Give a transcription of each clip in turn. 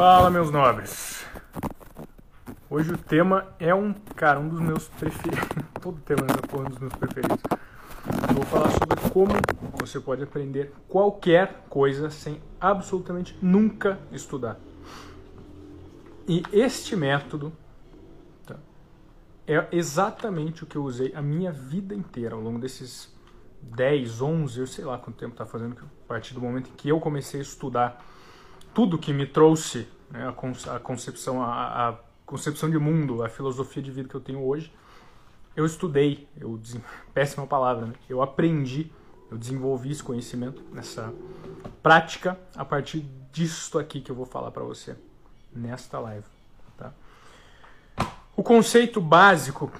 Fala, meus nobres. Hoje o tema é um, cara, um dos meus preferidos. Todo tema é um dos meus preferidos. Vou falar sobre como você pode aprender qualquer coisa sem absolutamente nunca estudar. E este método tá, é exatamente o que eu usei a minha vida inteira, ao longo desses 10, 11, eu sei lá quanto tempo está fazendo, a partir do momento em que eu comecei a estudar tudo que me trouxe né, a, concepção, a, a, concepção de mundo, a filosofia de vida que eu tenho hoje, eu estudei, eu péssima palavra, né? eu aprendi, eu desenvolvi esse conhecimento nessa prática a partir disso aqui que eu vou falar para você nesta live. Tá? O conceito básico,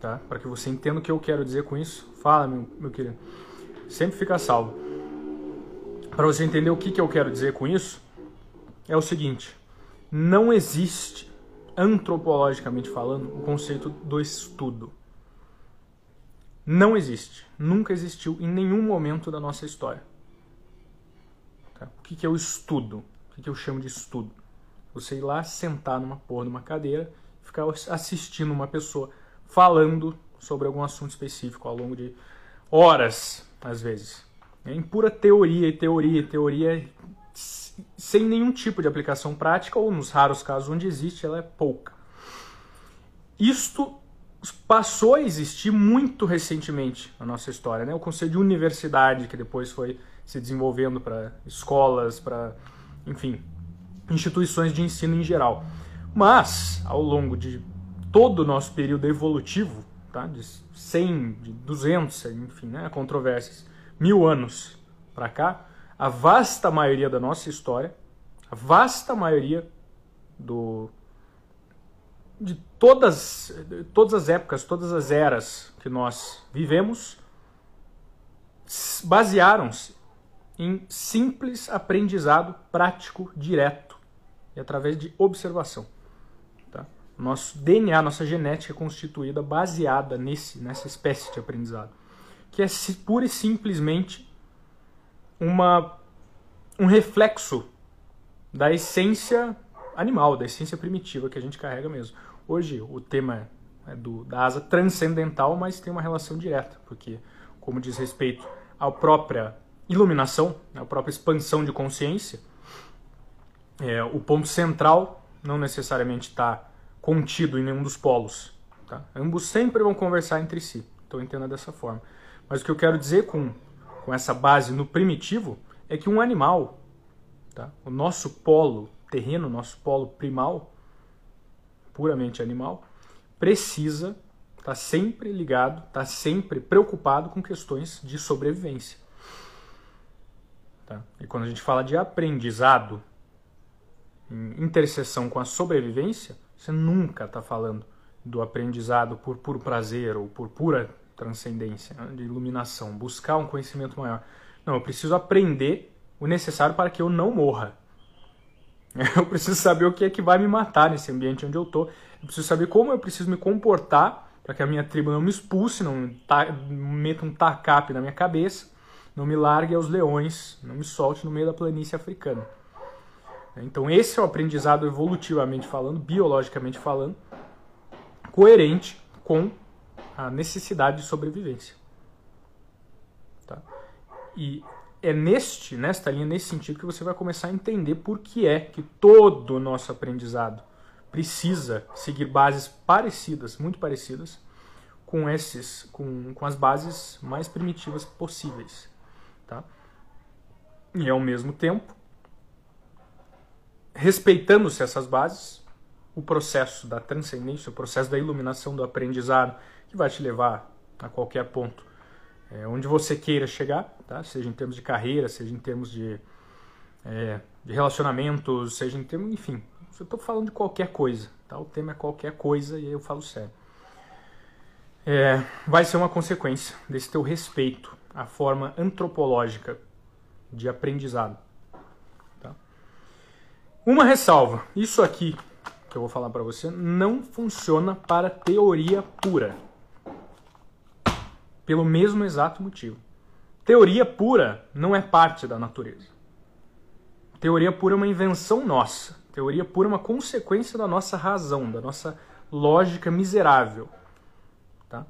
tá? para que você entenda o que eu quero dizer com isso, fala, meu, meu querido, sempre fica salvo. Para você entender o que, que eu quero dizer com isso, é o seguinte: não existe, antropologicamente falando, o conceito do estudo. Não existe. Nunca existiu em nenhum momento da nossa história. Tá? O que, que é o estudo? O que, que eu chamo de estudo? Você ir lá sentar numa porra numa cadeira, ficar assistindo uma pessoa falando sobre algum assunto específico ao longo de horas, às vezes. É em pura teoria, e teoria, e teoria sem nenhum tipo de aplicação prática, ou nos raros casos onde existe, ela é pouca. Isto passou a existir muito recentemente na nossa história. Né? O conceito de universidade, que depois foi se desenvolvendo para escolas, para, enfim, instituições de ensino em geral. Mas, ao longo de todo o nosso período evolutivo, tá? de 100, de 200, enfim, né? controvérsias, mil anos para cá, a vasta maioria da nossa história, a vasta maioria do, de todas, todas as épocas, todas as eras que nós vivemos, basearam-se em simples aprendizado prático, direto e através de observação. Tá? Nosso DNA, nossa genética é constituída baseada nesse, nessa espécie de aprendizado, que é pura e simplesmente uma, um reflexo da essência animal, da essência primitiva que a gente carrega mesmo. Hoje o tema é do, da asa transcendental, mas tem uma relação direta, porque, como diz respeito à própria iluminação, à né, própria expansão de consciência, é, o ponto central não necessariamente está contido em nenhum dos polos. Tá? Ambos sempre vão conversar entre si, então entenda dessa forma. Mas o que eu quero dizer com, com essa base no primitivo é que um animal, tá? o nosso polo terreno, nosso polo primal, puramente animal, precisa estar tá sempre ligado, tá sempre preocupado com questões de sobrevivência. Tá? E quando a gente fala de aprendizado em interseção com a sobrevivência, você nunca está falando do aprendizado por puro prazer ou por pura transcendência, né? de iluminação, buscar um conhecimento maior. Não, eu preciso aprender o necessário para que eu não morra. Eu preciso saber o que é que vai me matar nesse ambiente onde eu estou. Eu preciso saber como eu preciso me comportar para que a minha tribo não me expulse, não meta um tacape na minha cabeça não me largue aos leões, não me solte no meio da planície africana. Então esse é o aprendizado evolutivamente falando, biologicamente falando, coerente com a necessidade de sobrevivência. Tá? E é neste, nesta linha, nesse sentido, que você vai começar a entender por que é que todo o nosso aprendizado precisa seguir bases parecidas, muito parecidas, com esses, com, com as bases mais primitivas possíveis. Tá? E ao mesmo tempo, respeitando-se essas bases, o processo da transcendência, o processo da iluminação do aprendizado, que vai te levar a qualquer ponto é, onde você queira chegar, tá? seja em termos de carreira, seja em termos de, é, de relacionamentos, seja em termos, enfim, eu estou falando de qualquer coisa, tá? o tema é qualquer coisa e eu falo sério. É, vai ser uma consequência desse teu respeito a forma antropológica de aprendizado. Tá? Uma ressalva: isso aqui que eu vou falar para você não funciona para teoria pura. Pelo mesmo exato motivo. Teoria pura não é parte da natureza. Teoria pura é uma invenção nossa. Teoria pura é uma consequência da nossa razão, da nossa lógica miserável. Tá?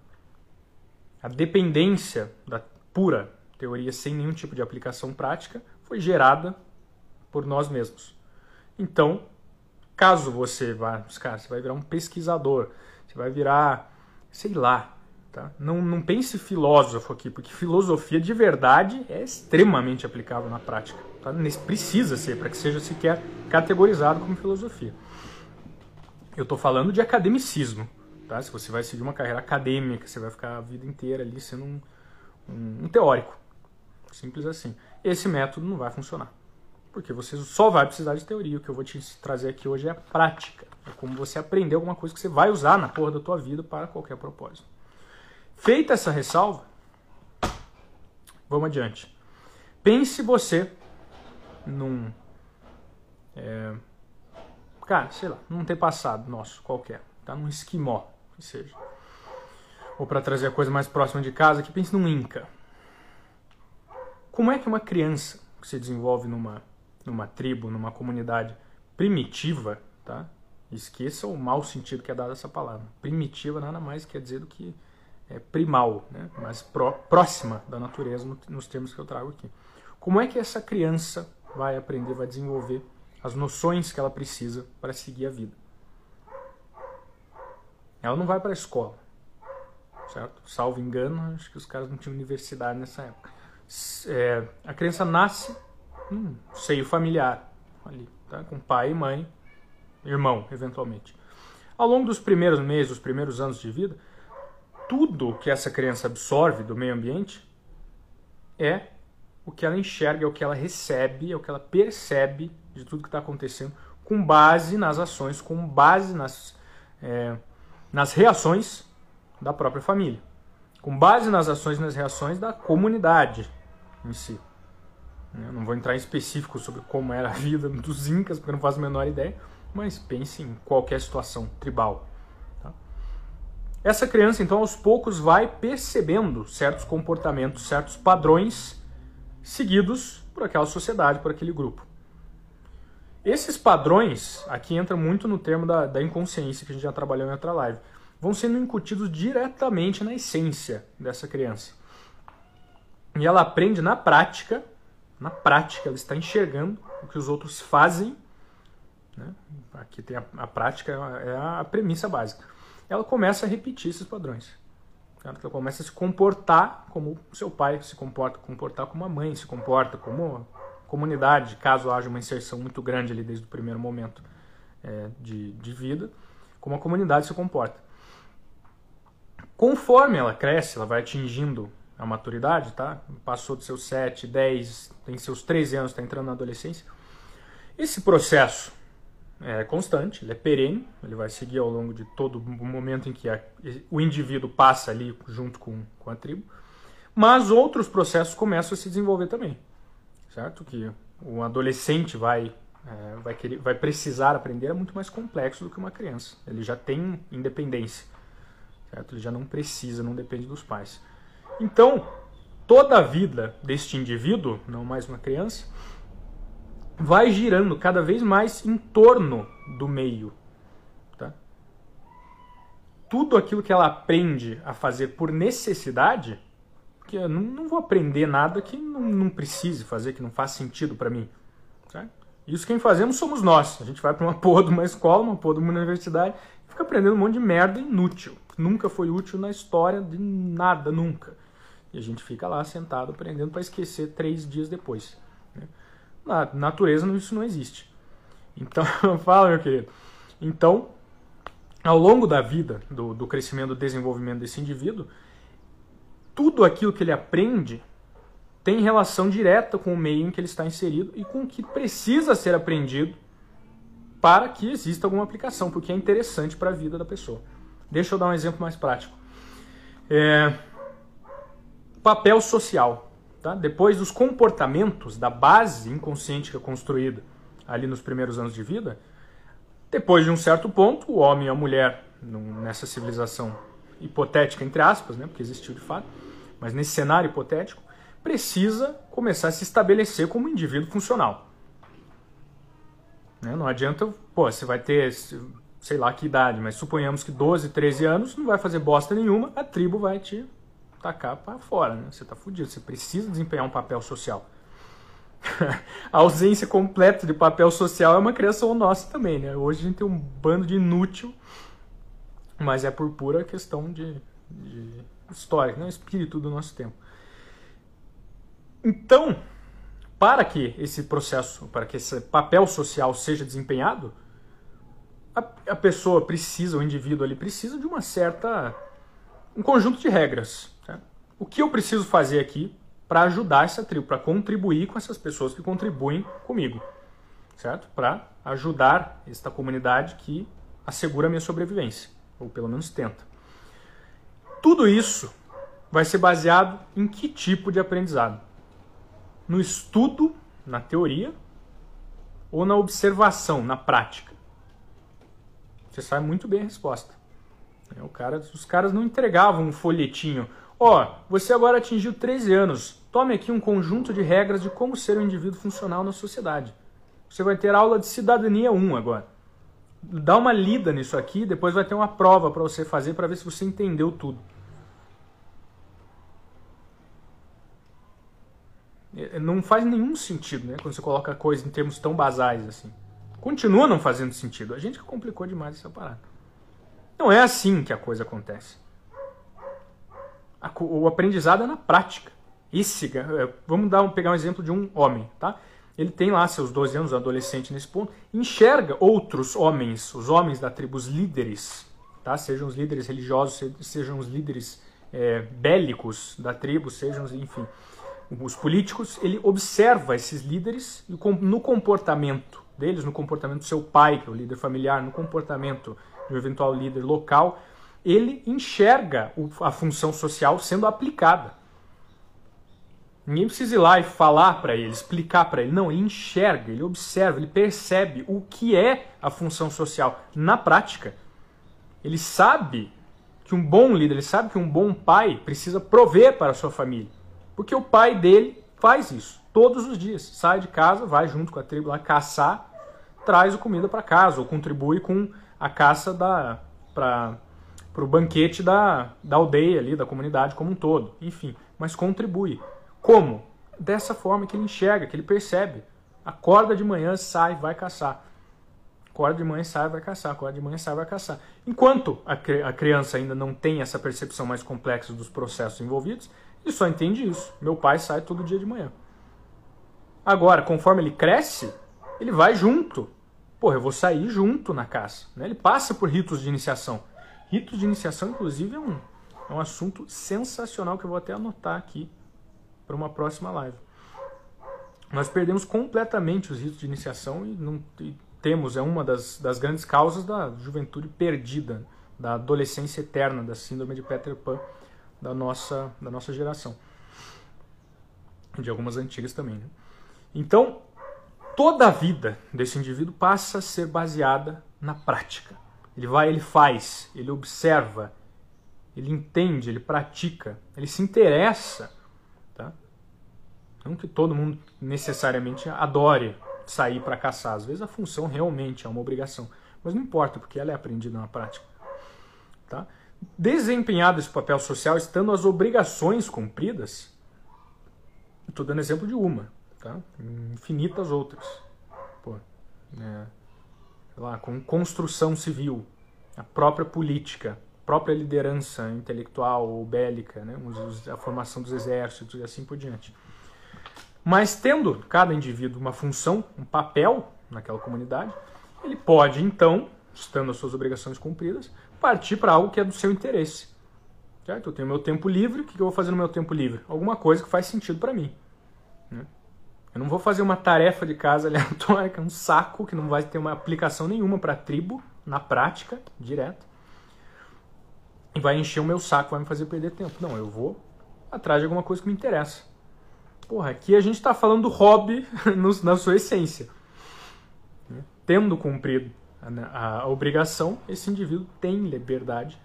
A dependência da pura teoria sem nenhum tipo de aplicação prática foi gerada por nós mesmos. Então, caso você vá, cara, você vai virar um pesquisador, você vai virar, sei lá, tá? Não, não pense filósofo aqui, porque filosofia de verdade é extremamente aplicável na prática. Tá? Precisa ser para que seja sequer categorizado como filosofia. Eu estou falando de academicismo. Tá? Se você vai seguir uma carreira acadêmica, você vai ficar a vida inteira ali sendo um, um, um teórico. Simples assim. Esse método não vai funcionar. Porque você só vai precisar de teoria. O que eu vou te trazer aqui hoje é a prática. É como você aprender alguma coisa que você vai usar na porra da tua vida para qualquer propósito. Feita essa ressalva, vamos adiante. Pense você num. É, cara, sei lá, num ter passado nosso qualquer, tá? Num esquimó, que seja. Ou para trazer a coisa mais próxima de casa, que pense num Inca. Como é que uma criança que se desenvolve numa, numa tribo, numa comunidade primitiva, tá? Esqueça o mau sentido que é dado essa palavra. Primitiva nada mais quer dizer do que é, primal, né? mais pró, próxima da natureza no, nos termos que eu trago aqui. Como é que essa criança vai aprender, vai desenvolver as noções que ela precisa para seguir a vida? Ela não vai para a escola, certo? Salvo engano, acho que os caras não tinham universidade nessa época. É, a criança nasce num seio familiar, ali, tá? com pai e mãe, irmão, eventualmente. Ao longo dos primeiros meses, dos primeiros anos de vida, tudo que essa criança absorve do meio ambiente é o que ela enxerga, é o que ela recebe, é o que ela percebe de tudo que está acontecendo, com base nas ações, com base nas, é, nas reações da própria família, com base nas ações e nas reações da comunidade em si. Eu não vou entrar em específico sobre como era a vida dos Incas, porque eu não faço a menor ideia, mas pense em qualquer situação tribal. Essa criança, então, aos poucos vai percebendo certos comportamentos, certos padrões seguidos por aquela sociedade, por aquele grupo. Esses padrões, aqui entra muito no termo da, da inconsciência que a gente já trabalhou em outra live, vão sendo incutidos diretamente na essência dessa criança. E ela aprende na prática, na prática, ela está enxergando o que os outros fazem. Né? Aqui tem a, a prática, é a premissa básica ela começa a repetir esses padrões. Ela começa a se comportar como seu pai se comporta, comportar como a mãe se comporta, como a comunidade, caso haja uma inserção muito grande ali desde o primeiro momento é, de, de vida, como a comunidade se comporta. Conforme ela cresce, ela vai atingindo a maturidade, tá? Passou dos seus 7, 10, tem seus 13 anos, está entrando na adolescência. Esse processo é constante, ele é perene, ele vai seguir ao longo de todo o momento em que a, o indivíduo passa ali junto com, com a tribo. Mas outros processos começam a se desenvolver também, certo? Que o adolescente vai, é, vai, querer, vai precisar aprender é muito mais complexo do que uma criança. Ele já tem independência, certo? Ele já não precisa, não depende dos pais. Então, toda a vida deste indivíduo, não mais uma criança, vai girando cada vez mais em torno do meio. Tá? Tudo aquilo que ela aprende a fazer por necessidade, que eu não, vou aprender nada que não, não, precise fazer, que não faz sentido para mim. Tá? Isso quem fazemos somos nós. A gente vai para uma porra de uma escola, uma porra de uma universidade, fica aprendendo um monte de merda inútil. Nunca foi útil na história de nada, nunca. E a gente fica lá sentado aprendendo para esquecer três dias depois. Né? Na natureza isso não existe. Então, fala, meu querido. Então, ao longo da vida, do, do crescimento, do desenvolvimento desse indivíduo, tudo aquilo que ele aprende tem relação direta com o meio em que ele está inserido e com o que precisa ser aprendido para que exista alguma aplicação, porque é interessante para a vida da pessoa. Deixa eu dar um exemplo mais prático. É... Papel social. Tá? Depois dos comportamentos, da base inconsciente que é construída ali nos primeiros anos de vida, depois de um certo ponto, o homem e a mulher, nessa civilização hipotética, entre aspas, né, porque existiu de fato, mas nesse cenário hipotético, precisa começar a se estabelecer como um indivíduo funcional. Né? Não adianta, pô, você vai ter, sei lá que idade, mas suponhamos que 12, 13 anos, não vai fazer bosta nenhuma, a tribo vai te tacar para fora, né? Você tá fudido, você precisa desempenhar um papel social. a ausência completa de papel social é uma criação nossa também, né? Hoje a gente tem um bando de inútil, mas é por pura questão de, de história, né? espírito do nosso tempo. Então, para que esse processo, para que esse papel social seja desempenhado, a, a pessoa precisa, o indivíduo ali precisa de uma certa um conjunto de regras. Certo? O que eu preciso fazer aqui para ajudar essa tribo, para contribuir com essas pessoas que contribuem comigo, certo? Para ajudar esta comunidade que assegura a minha sobrevivência, ou pelo menos tenta. Tudo isso vai ser baseado em que tipo de aprendizado? No estudo, na teoria, ou na observação, na prática? Você sabe muito bem a resposta. É, o cara, os caras não entregavam um folhetinho Ó, oh, você agora atingiu 13 anos. Tome aqui um conjunto de regras de como ser um indivíduo funcional na sociedade. Você vai ter aula de cidadania 1 agora. Dá uma lida nisso aqui, depois vai ter uma prova para você fazer para ver se você entendeu tudo. É, não faz nenhum sentido, né? Quando você coloca coisa em termos tão basais assim. Continua não fazendo sentido. A gente complicou demais essa parada. Não é assim que a coisa acontece o aprendizado é na prática. Esse, é, vamos dar um, pegar um exemplo de um homem, tá? Ele tem lá seus 12 anos, adolescente nesse ponto, enxerga outros homens, os homens da tribo, os líderes, tá? Sejam os líderes religiosos, sejam os líderes é, bélicos da tribo, sejam, enfim, os políticos. Ele observa esses líderes no comportamento deles, no comportamento do seu pai, que é o líder familiar, no comportamento de um eventual líder local, ele enxerga a função social sendo aplicada. Ninguém precisa ir lá e falar para ele, explicar para ele. Não, ele enxerga, ele observa, ele percebe o que é a função social na prática. Ele sabe que um bom líder, ele sabe que um bom pai precisa prover para a sua família. Porque o pai dele faz isso todos os dias. Sai de casa, vai junto com a tribo lá caçar, traz a comida para casa ou contribui com a caça da para o banquete da, da aldeia ali, da comunidade como um todo, enfim, mas contribui. Como? Dessa forma que ele enxerga, que ele percebe. Acorda de manhã, sai, vai caçar. Acorda de manhã, sai, vai caçar. Acorda de manhã, sai, vai caçar. Enquanto a, a criança ainda não tem essa percepção mais complexa dos processos envolvidos, ele só entende isso. Meu pai sai todo dia de manhã. Agora, conforme ele cresce, ele vai junto. Porra, eu vou sair junto na caça. Né? Ele passa por ritos de iniciação. Ritos de iniciação, inclusive, é um, é um assunto sensacional que eu vou até anotar aqui para uma próxima live. Nós perdemos completamente os ritos de iniciação e, não, e temos, é uma das, das grandes causas da juventude perdida, da adolescência eterna, da síndrome de Peter Pan da nossa, da nossa geração. De algumas antigas também. Né? Então, toda a vida desse indivíduo passa a ser baseada na prática. Ele vai, ele faz, ele observa, ele entende, ele pratica, ele se interessa. Tá? Não que todo mundo necessariamente adore sair para caçar. Às vezes a função realmente é uma obrigação. Mas não importa, porque ela é aprendida na prática. Tá? Desempenhado esse papel social, estando as obrigações cumpridas, estou dando exemplo de uma, tá? infinitas outras. Pô, é, lá, com construção civil, a própria política, a própria liderança intelectual ou bélica, né, a formação dos exércitos e assim por diante. Mas tendo cada indivíduo uma função, um papel naquela comunidade, ele pode então, estando as suas obrigações cumpridas, partir para algo que é do seu interesse. Certo? Eu tenho meu tempo livre, o que eu vou fazer no meu tempo livre? Alguma coisa que faz sentido para mim. Né? Eu não vou fazer uma tarefa de casa aleatória, que é um saco, que não vai ter uma aplicação nenhuma para a tribo, na prática, direto. E vai encher o meu saco, vai me fazer perder tempo. Não, eu vou atrás de alguma coisa que me interessa. Porra, aqui a gente está falando do hobby na sua essência. Né? Tendo cumprido a, a, obrigação, esse indivíduo tem liberdade.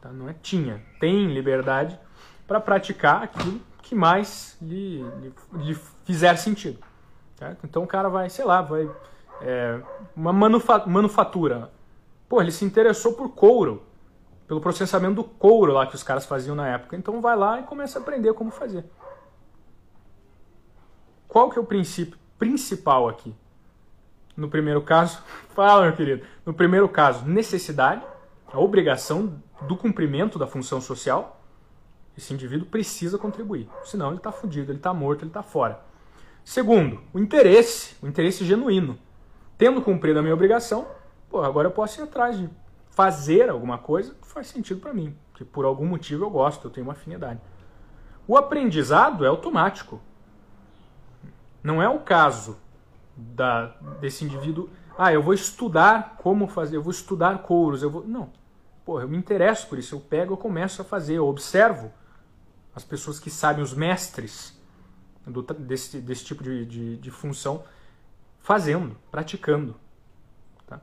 Tá? Não é tinha, tem liberdade para praticar aquilo que mais lhe, lhe, lhe fizer sentido. Certo? Então o cara vai, sei lá, vai é, uma manufa manufatura. Pô, ele se interessou por couro, pelo processamento do couro lá que os caras faziam na época. Então vai lá e começa a aprender como fazer. Qual que é o princípio principal aqui? No primeiro caso, fala, meu querido. No primeiro caso, necessidade, a obrigação do cumprimento da função social. Esse indivíduo precisa contribuir, senão ele está fudido, ele está morto, ele está fora. Segundo, o interesse, o interesse genuíno. Tendo cumprido a minha obrigação, pô, agora eu posso ir atrás de fazer alguma coisa que faz sentido para mim, que por algum motivo eu gosto, eu tenho uma afinidade. O aprendizado é automático. Não é o caso da, desse indivíduo, ah, eu vou estudar como fazer, eu vou estudar couros, eu vou. Não. Pô, eu me interesso por isso, eu pego, eu começo a fazer, eu observo as pessoas que sabem, os mestres do, desse, desse tipo de, de, de função, fazendo, praticando. Tá?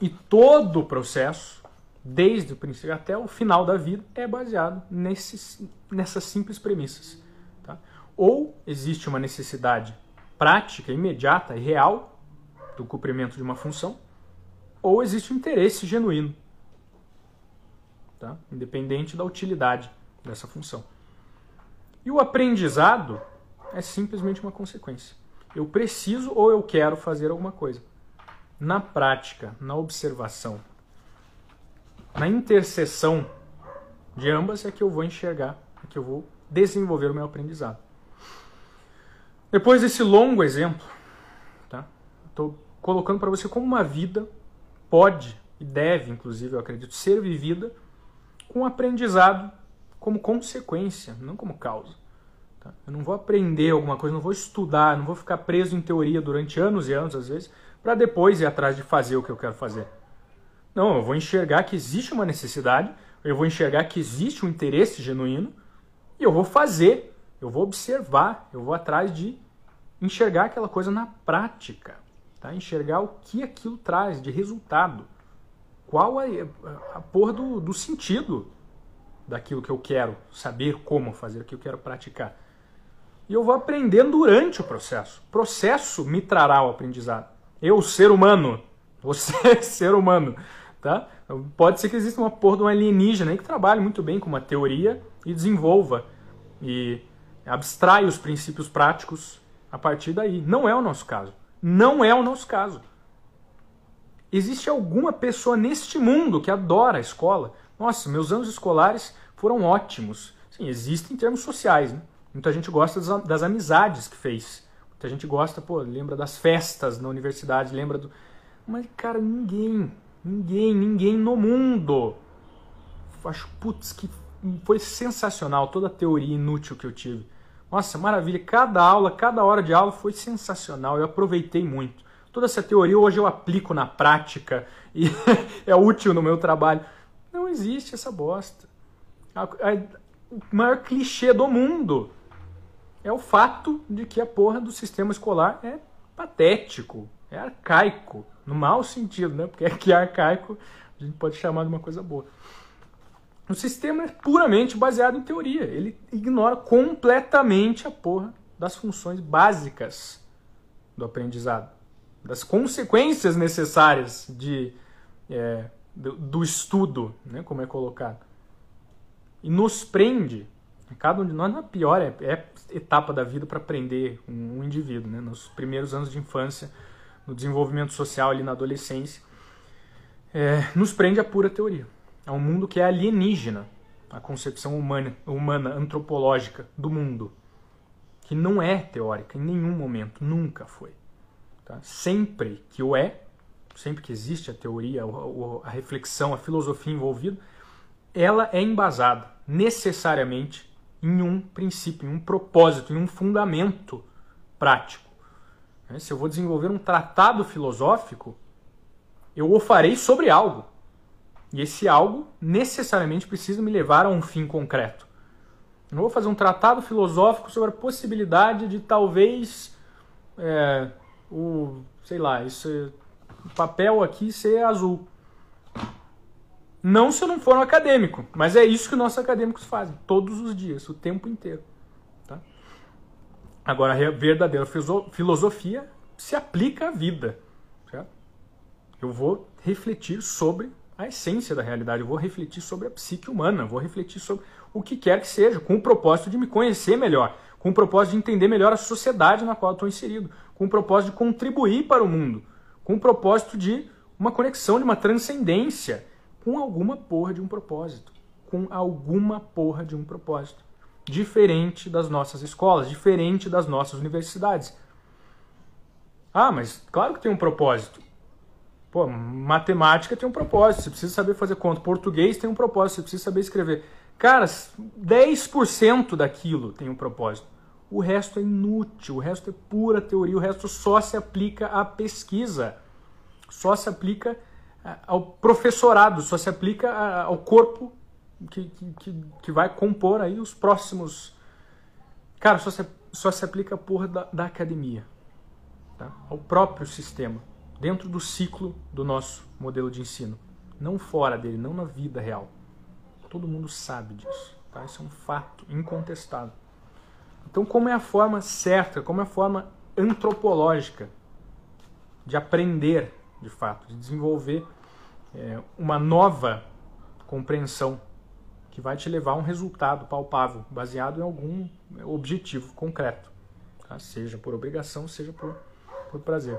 E todo o processo, desde o princípio até o final da vida, é baseado nesses, nessas simples premissas. Tá? Ou existe uma necessidade prática, imediata e real do cumprimento de uma função, ou existe um interesse genuíno, tá? independente da utilidade dessa função. E o aprendizado é simplesmente uma consequência. Eu preciso ou eu quero fazer alguma coisa. Na prática, na observação, na interseção de ambas é que eu vou enxergar, é que eu vou desenvolver o meu aprendizado. Depois desse longo exemplo, tá? Estou colocando para você como uma vida pode e deve, inclusive, eu acredito, ser vivida com aprendizado como consequência, não como causa. Tá? Eu não vou aprender alguma coisa, não vou estudar, não vou ficar preso em teoria durante anos e anos, às vezes, para depois ir atrás de fazer o que eu quero fazer. Não, eu vou enxergar que existe uma necessidade, eu vou enxergar que existe um interesse genuíno e eu vou fazer, eu vou observar, eu vou atrás de enxergar aquela coisa na prática, tá? enxergar o que aquilo traz de resultado. Qual a, a, porra do, do sentido daquilo que eu quero saber como fazer, o que eu quero praticar. E eu vou aprendendo durante o processo. O processo me trará o aprendizado. Eu, ser humano, você, ser humano, tá? Pode ser que exista uma porra de um alienígena aí que trabalhe muito bem com uma teoria e desenvolva e abstrai os princípios práticos a partir daí. Não é o nosso caso. Não é o nosso caso. Existe alguma pessoa neste mundo que adora a escola? Nossa, meus anos escolares foram ótimos. Sim, existem em termos sociais. Né? Muita gente gosta das, das amizades que fez. Muita gente gosta, pô, lembra das festas na universidade, lembra do. Mas, cara, ninguém, ninguém, ninguém no mundo. Acho, putz, que foi sensacional toda a teoria inútil que eu tive. Nossa, maravilha. Cada aula, cada hora de aula foi sensacional. Eu aproveitei muito. Toda essa teoria hoje eu aplico na prática e é útil no meu trabalho. Não existe essa bosta. A, a, o maior clichê do mundo é o fato de que a porra do sistema escolar é patético, é arcaico, no mau sentido, né? Porque aqui é arcaico a gente pode chamar de uma coisa boa. O sistema é puramente baseado em teoria. Ele ignora completamente a porra das funções básicas do aprendizado, das consequências necessárias de, é, do, do, estudo, né, como é colocado. E nos prende, cada um de nós, na pior é, é etapa da vida para aprender um, um indivíduo, né, nos primeiros anos de infância, no desenvolvimento social ali na adolescência, é, nos prende a pura teoria. É um mundo que é alienígena, a concepção humana, humana, antropológica do mundo, que não é teórica em nenhum momento, nunca foi. Tá? Sempre que o é, sempre que existe a teoria, a, reflexão, a filosofia envolvida, ela é embasada necessariamente em um princípio, em um propósito, em um fundamento prático. Né? Se eu vou desenvolver um tratado filosófico, eu o farei sobre algo. E esse algo necessariamente precisa me levar a um fim concreto. Eu não vou fazer um tratado filosófico sobre a possibilidade de talvez é, o, sei lá, esse papel aqui ser azul. Não se eu não for um acadêmico, mas é isso que nossos acadêmicos fazem todos os dias, o tempo inteiro. Tá? Agora, a verdadeira filosofia se aplica à vida. Eu vou refletir sobre a essência da realidade, eu vou refletir sobre a psique humana, vou refletir sobre o que quer que seja, com o propósito de me conhecer melhor, com o propósito de entender melhor a sociedade na qual estou inserido, com o propósito de contribuir para o mundo, com o propósito de uma conexão, de uma transcendência, com alguma porra de um propósito, com alguma porra de um propósito, diferente das nossas escolas, diferente das nossas universidades. Ah, mas claro que tem um propósito. Pô, matemática tem um propósito, você precisa saber fazer conta. Português tem um propósito, você precisa saber escrever. Cara, 10% daquilo tem um propósito. O resto é inútil, o resto é pura teoria, o resto só se aplica à pesquisa, só se aplica ao professorado, só se aplica ao corpo que, que, que vai compor aí os próximos. Cara, só se, só se aplica a porra da, da academia, tá? ao próprio sistema, dentro do ciclo do nosso modelo de ensino, não fora dele, não na vida real. Todo mundo sabe disso. Tá? Isso é um fato incontestável. Então, como é a forma certa, como é a forma antropológica de aprender, de fato, de desenvolver é, uma nova compreensão que vai te levar a um resultado palpável, baseado em algum objetivo concreto, tá? seja por obrigação, seja por, por prazer.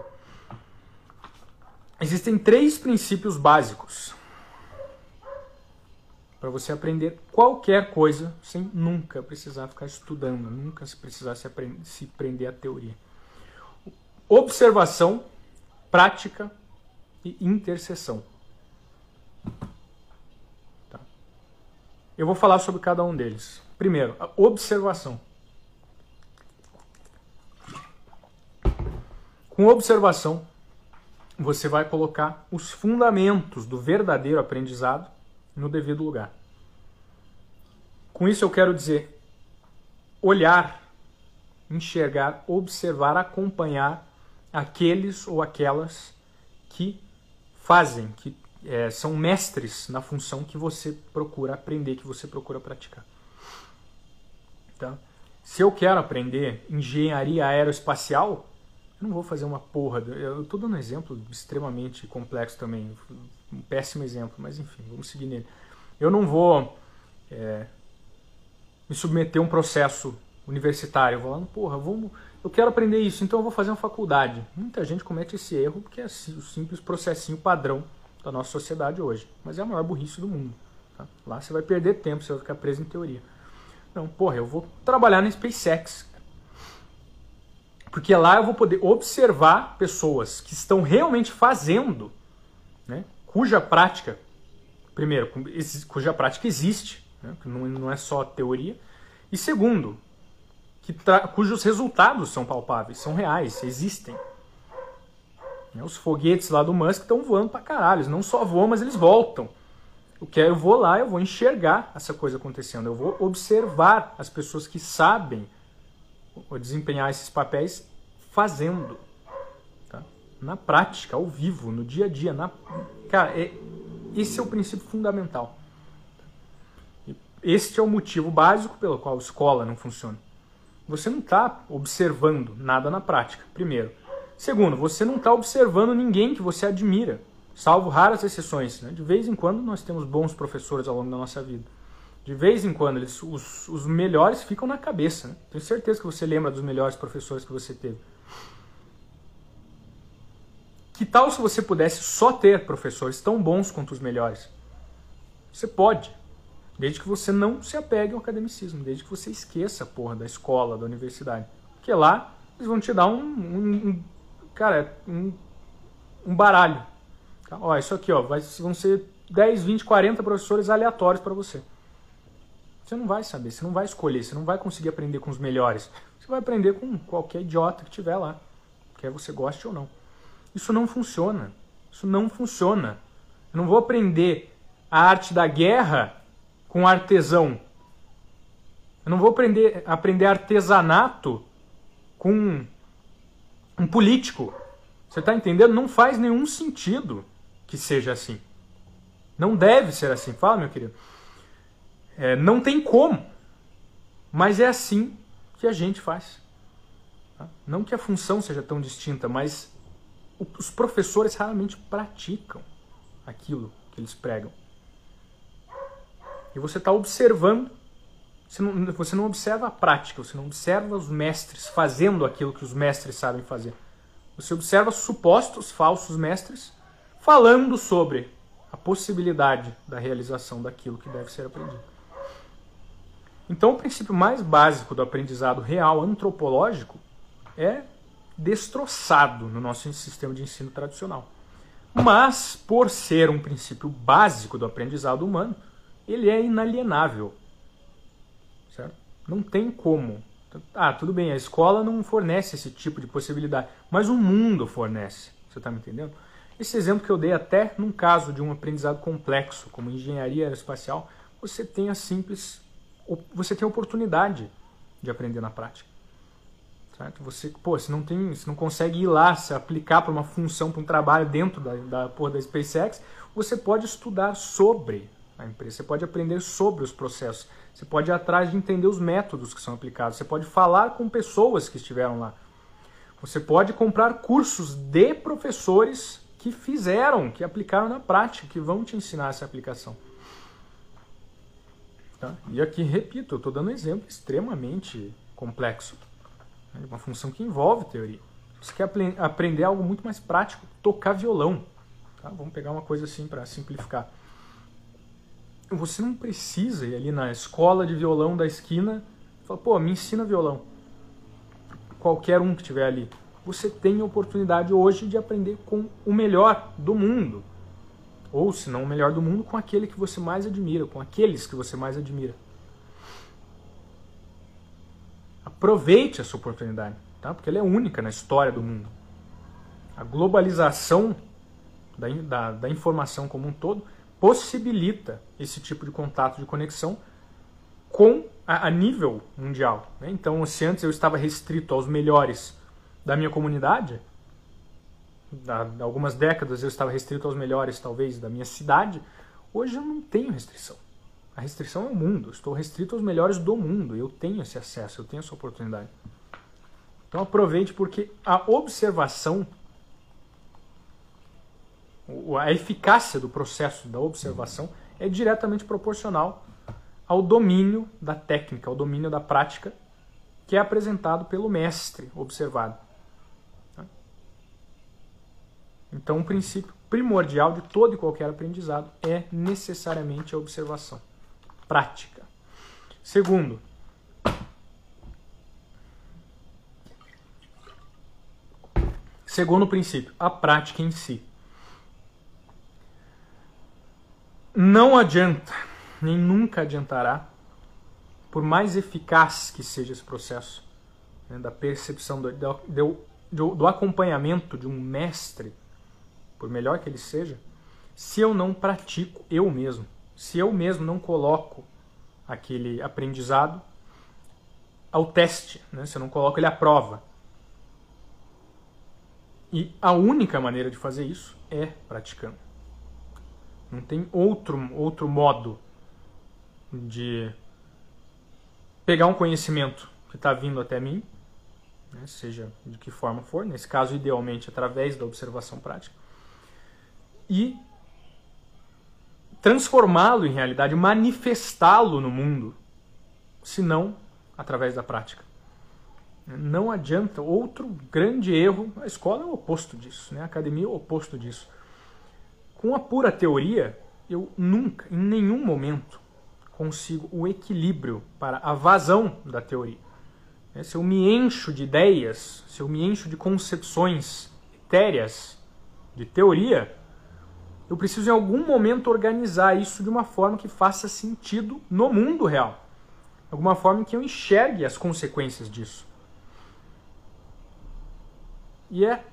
Existem três princípios básicos para você aprender qualquer coisa sem nunca precisar ficar estudando, nunca precisar se, aprender, se prender à teoria. Observação, prática e intercessão. Tá. Eu vou falar sobre cada um deles. Primeiro, a observação. Com observação, você vai colocar os fundamentos do verdadeiro aprendizado no devido lugar. Com isso eu quero dizer olhar, enxergar, observar, acompanhar aqueles ou aquelas que fazem, que é, são mestres na função que você procura aprender, que você procura praticar. Tá? Se eu quero aprender engenharia aeroespacial, eu não vou fazer uma porra. Eu estou dando um exemplo extremamente complexo também um péssimo exemplo, mas enfim, vamos seguir nele. Eu não vou é, me submeter a um processo universitário. Vou lá, porra, vamos, eu quero aprender isso, então eu vou fazer uma faculdade. Muita gente comete esse erro porque é o simples processinho padrão da nossa sociedade hoje. Mas é a maior burrice do mundo. Tá? Lá você vai perder tempo, você vai ficar preso em teoria. Não, porra, eu vou trabalhar na SpaceX. Porque lá eu vou poder observar pessoas que estão realmente fazendo? Cuja prática, primeiro, cuja prática existe, né, que não, é só teoria, e segundo, que cujos resultados são palpáveis, são reais, existem. Né, os foguetes lá do Musk estão voando pra caralho, eles não só voam, mas eles voltam. Eu, quero, eu vou lá, eu vou enxergar essa coisa acontecendo, eu vou observar as pessoas que sabem desempenhar esses papéis fazendo na prática, ao vivo, no dia a dia. Na... Cara, é... esse é o princípio fundamental. Este é o motivo básico pelo qual a escola não funciona. Você não está observando nada na prática, primeiro. Segundo, você não está observando ninguém que você admira, salvo raras exceções. Né? De vez em quando nós temos bons professores ao longo da nossa vida. De vez em quando, eles, os, os melhores ficam na cabeça. Né? Tenho certeza que você lembra dos melhores professores que você teve. Que tal se você pudesse só ter professores tão bons quanto os melhores? Você pode, desde que você não se apegue ao academicismo, desde que você esqueça a porra da escola, da universidade. Porque lá eles vão te dar um, um, um cara, um, um baralho. Tá? Ó, isso aqui ó, vai, vão ser 10, 20, 40 professores aleatórios para você. Você não vai saber, você não vai escolher, você não vai conseguir aprender com os melhores. Você vai aprender com qualquer idiota que tiver lá, quer você goste ou não. Isso não funciona. Isso não funciona. Eu não vou aprender a arte da guerra com artesão. Eu não vou aprender, aprender artesanato com um político. Você está entendendo? Não faz nenhum sentido que seja assim. Não deve ser assim. Fala, meu querido. É, não tem como. Mas é assim que a gente faz. Tá? Não que a função seja tão distinta, mas os professores raramente praticam aquilo que eles pregam. E você está observando, você não, você não observa a prática, você não observa os mestres fazendo aquilo que os mestres sabem fazer. Você observa supostos falsos mestres falando sobre a possibilidade da realização daquilo que deve ser aprendido. Então, o princípio mais básico do aprendizado real antropológico é destroçado no nosso sistema de ensino tradicional. Mas, por ser um princípio básico do aprendizado humano, ele é inalienável. Certo? Não tem como. Ah, tudo bem, a escola não fornece esse tipo de possibilidade, mas o mundo fornece. Você está me entendendo? Esse exemplo que eu dei até num caso de um aprendizado complexo, como engenharia aeroespacial, você tem a simples, você tem a oportunidade de aprender na prática. Certo? Você, pô, você não tem, você não consegue ir lá se aplicar para uma função, para um trabalho dentro da, da porra da SpaceX, você pode estudar sobre a empresa, você pode aprender sobre os processos, você pode ir atrás de entender os métodos que são aplicados, você pode falar com pessoas que estiveram lá. Você pode comprar cursos de professores que fizeram, que aplicaram na prática, que vão te ensinar essa aplicação. Tá? E aqui, repito, eu estou dando um exemplo extremamente complexo. Né? Uma função que envolve teoria. Você quer aprender algo muito mais prático, tocar violão. Tá? Vamos pegar uma coisa assim para simplificar. Você não precisa ir ali na escola de violão da esquina e falar, pô, me ensina violão. Qualquer um que estiver ali você tem a oportunidade hoje de aprender com o melhor do mundo. Ou, se não o melhor do mundo, com aquele que você mais admira, com aqueles que você mais admira. Aproveite essa oportunidade, tá? porque ela é única na história do mundo. A globalização da, da, da informação como um todo possibilita esse tipo de contato, de conexão com a, a nível mundial. Né? Então, se antes eu estava restrito aos melhores da minha comunidade. Há algumas décadas eu estava restrito aos melhores, talvez, da minha cidade. Hoje eu não tenho restrição. A restrição é o mundo. Estou restrito aos melhores do mundo. Eu tenho esse acesso, eu tenho essa oportunidade. Então aproveite porque a observação, a eficácia do processo da observação é diretamente proporcional ao domínio da técnica, ao domínio da prática que é apresentado pelo mestre observado. Então, um princípio primordial de todo e qualquer aprendizado é necessariamente a observação prática. Segundo, segundo princípio, a prática em si. Não adianta, nem nunca adiantará, por mais eficaz que seja esse processo né, da percepção, do, do, do, do acompanhamento de um mestre por melhor que ele seja, se eu não pratico eu mesmo, se eu mesmo não coloco aquele aprendizado ao teste, né? se eu não coloco ele à prova. E a única maneira de fazer isso é praticando. Não tem outro, outro modo de pegar um conhecimento que está vindo até mim, né? seja de que forma for, nesse caso, idealmente através da observação prática, e transformá-lo em realidade, manifestá-lo no mundo, senão através da prática. Não adianta. Outro grande erro, a escola é o oposto disso, né? a academia é o oposto disso. Com a pura teoria, eu nunca, em nenhum momento, consigo o equilíbrio para a vazão da teoria. Se eu me encho de ideias, se eu me encho de concepções etéreas de teoria, eu preciso em algum momento organizar isso de uma forma que faça sentido no mundo real. Alguma forma que eu enxergue as consequências disso. E é,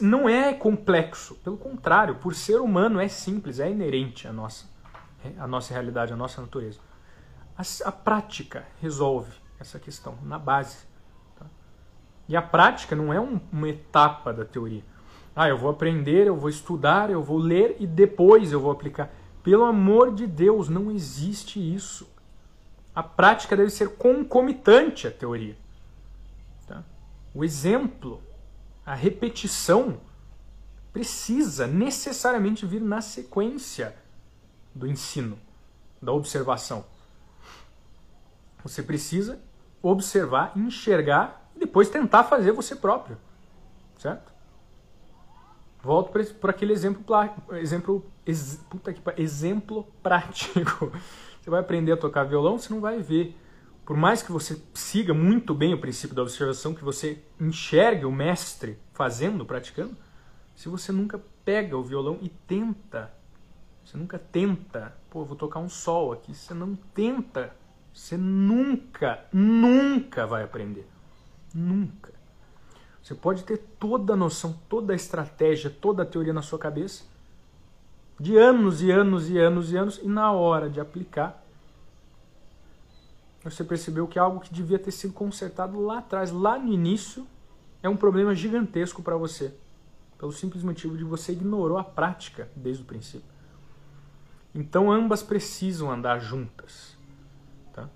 não é complexo, pelo contrário, por ser humano é simples, é inerente à nossa, à nossa realidade, à nossa natureza. A, a prática resolve essa questão na base. Tá? E a prática não é um, uma etapa da teoria. Ah, eu vou aprender, eu vou estudar, eu vou ler e depois eu vou aplicar. Pelo amor de Deus, não existe isso. A prática deve ser concomitante à teoria. Tá? O exemplo, a repetição, precisa necessariamente vir na sequência do ensino, da observação. Você precisa observar, enxergar e depois tentar fazer você próprio. Certo? Volto para aquele exemplo, exemplo, ex, puta que, exemplo prático. Você vai aprender a tocar violão, você não vai ver. Por mais que você siga muito bem o princípio da observação, que você enxergue o mestre fazendo, praticando, se você nunca pega o violão e tenta, você nunca tenta, pô, vou tocar um sol aqui, você não tenta, você nunca, nunca vai aprender. Nunca. Você pode ter toda a noção, toda a estratégia, toda a teoria na sua cabeça, de anos e anos e anos e anos, e na hora de aplicar, você percebeu que algo que devia ter sido consertado lá atrás, lá no início, é um problema gigantesco para você, pelo simples motivo de você ignorou a prática desde o princípio. Então ambas precisam andar juntas. Tá?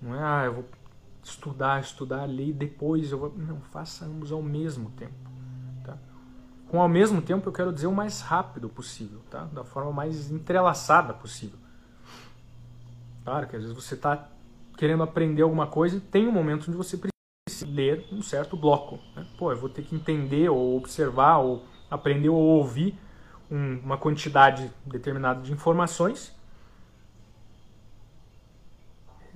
Não é, ah, eu vou estudar, estudar, ler depois eu vou. Não, faça ambos ao mesmo tempo. Tá? Com ao mesmo tempo eu quero dizer o mais rápido possível, tá? da forma mais entrelaçada possível. Claro que às vezes você está querendo aprender alguma coisa e tem um momento onde você precisa ler um certo bloco. Né? Pô, eu vou ter que entender ou observar ou aprender ou ouvir um, uma quantidade determinada de informações.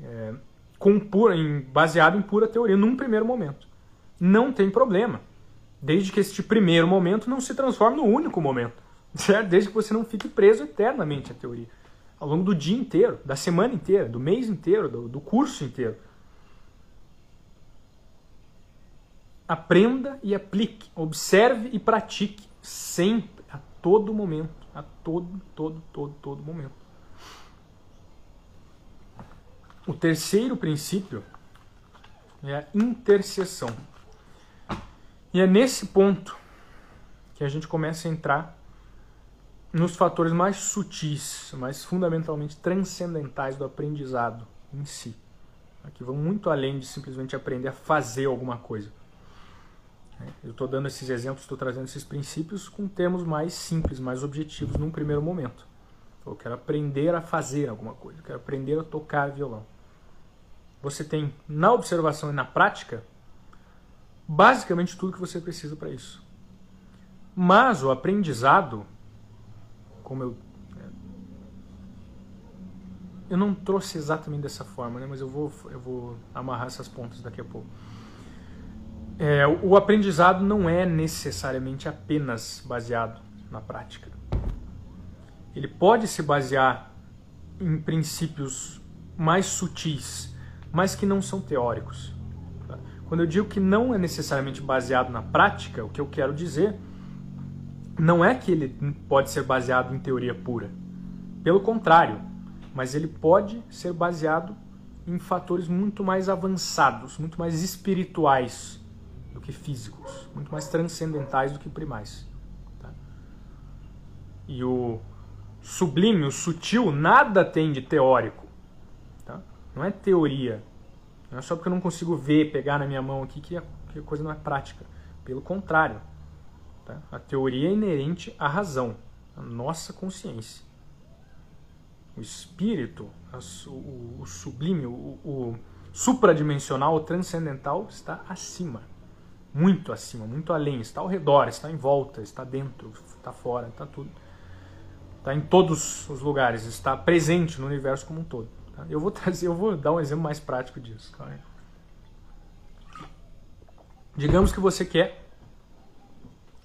É, com pura, em, baseado em pura teoria, num primeiro momento. Não tem problema, desde que este primeiro momento não se transforme no único momento, certo? Desde que você não fique preso eternamente à teoria, ao longo do dia inteiro, da semana inteira, do mês inteiro, do, do curso inteiro. Aprenda e aplique, observe e pratique sempre, a todo momento, a todo, todo, todo, todo momento. O terceiro princípio é a intercessão. E é nesse ponto que a gente começa a entrar nos fatores mais sutis, mais fundamentalmente transcendentais do aprendizado em si. Que vão muito além de simplesmente aprender a fazer alguma coisa. Eu estou dando esses exemplos, estou trazendo esses princípios com termos mais simples, mais objetivos num primeiro momento. Eu quero aprender a fazer alguma coisa, eu quero aprender a tocar violão você tem na observação e na prática basicamente tudo que você precisa para isso. Mas o aprendizado, como eu eu não trouxe exatamente dessa forma, né? mas eu vou, eu vou amarrar essas pontas daqui a pouco. É, o aprendizado não é necessariamente apenas baseado na prática. Ele pode se basear em princípios mais sutis mas que não são teóricos. Quando eu digo que não é necessariamente baseado na prática, o que eu quero dizer não é que ele pode ser baseado em teoria pura. Pelo contrário, mas ele pode ser baseado em fatores muito mais avançados, muito mais espirituais do que físicos, muito mais transcendentais do que primais. Tá? E o sublime, o sutil, nada tem de teórico. Não é teoria. Não é só porque eu não consigo ver, pegar na minha mão aqui que a, que a coisa não é prática. Pelo contrário. Tá? A teoria é inerente à razão, à nossa consciência. O espírito, o, o sublime, o, o supradimensional, o transcendental está acima. Muito acima, muito além. Está ao redor, está em volta, está dentro, está fora, está tudo. Está em todos os lugares, está presente no universo como um todo. Tá? Eu vou trazer, eu vou dar um exemplo mais prático disso. Digamos que você quer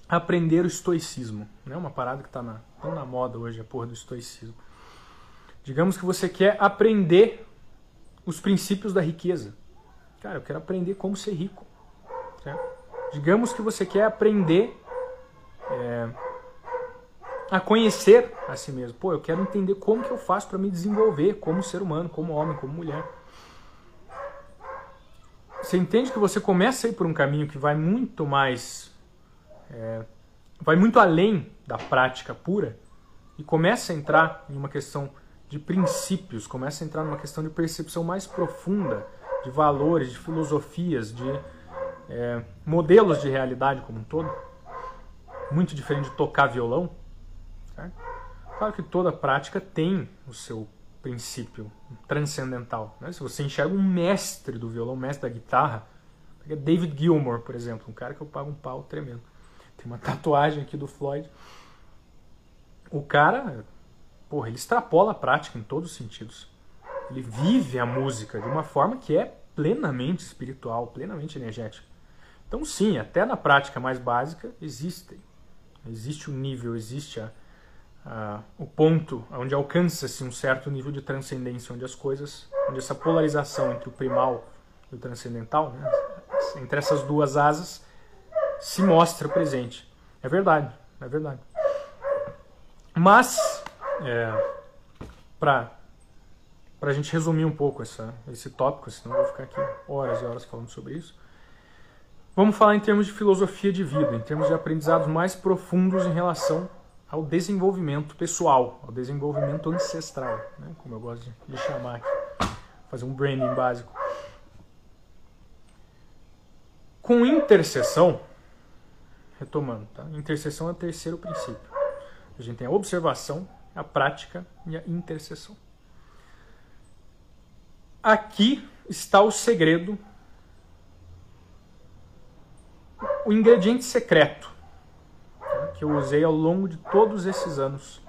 aprender o estoicismo, né? Uma parada que está na, tão na moda hoje, a porra do estoicismo. Digamos que você quer aprender os princípios da riqueza. Cara, eu quero aprender como ser rico. Certo? Digamos que você quer aprender é, a conhecer a si mesmo. Pô, eu quero entender como que eu faço para me desenvolver como ser humano, como homem, como mulher. Você entende que você começa a ir por um caminho que vai muito mais. É, vai muito além da prática pura e começa a entrar em uma questão de princípios, começa a entrar numa questão de percepção mais profunda, de valores, de filosofias, de é, modelos de realidade como um todo, muito diferente de tocar violão. Certo? Claro que toda prática tem o seu princípio transcendental. Né? Se você enxerga um mestre do violão, um mestre da guitarra, David Gilmour, por exemplo, um cara que eu pago um pau tremendo. Tem uma tatuagem aqui do Floyd. O cara, porra, ele extrapola a prática em todos os sentidos. Ele vive a música de uma forma que é plenamente espiritual, plenamente energética. Então, sim, até na prática mais básica existem. Existe o um nível, existe a, o ponto onde alcança-se um certo nível de transcendência, onde as coisas, onde essa polarização entre o primal e o transcendental, né, entre essas duas asas, se mostra presente. É verdade, é verdade. Mas, é, para a gente resumir um pouco essa, esse tópico, senão eu vou ficar aqui horas e horas falando sobre isso, vamos falar em termos de filosofia de vida, em termos de aprendizados mais profundos em relação ao desenvolvimento pessoal, ao desenvolvimento ancestral, né, como eu gosto de chamar aqui, fazer um branding básico. Com intercessão, retomando, tá? intercessão é o terceiro princípio. A gente tem a observação, a prática e a intercessão. Aqui está o segredo, o ingrediente secreto? Que eu usei ao longo de todos esses anos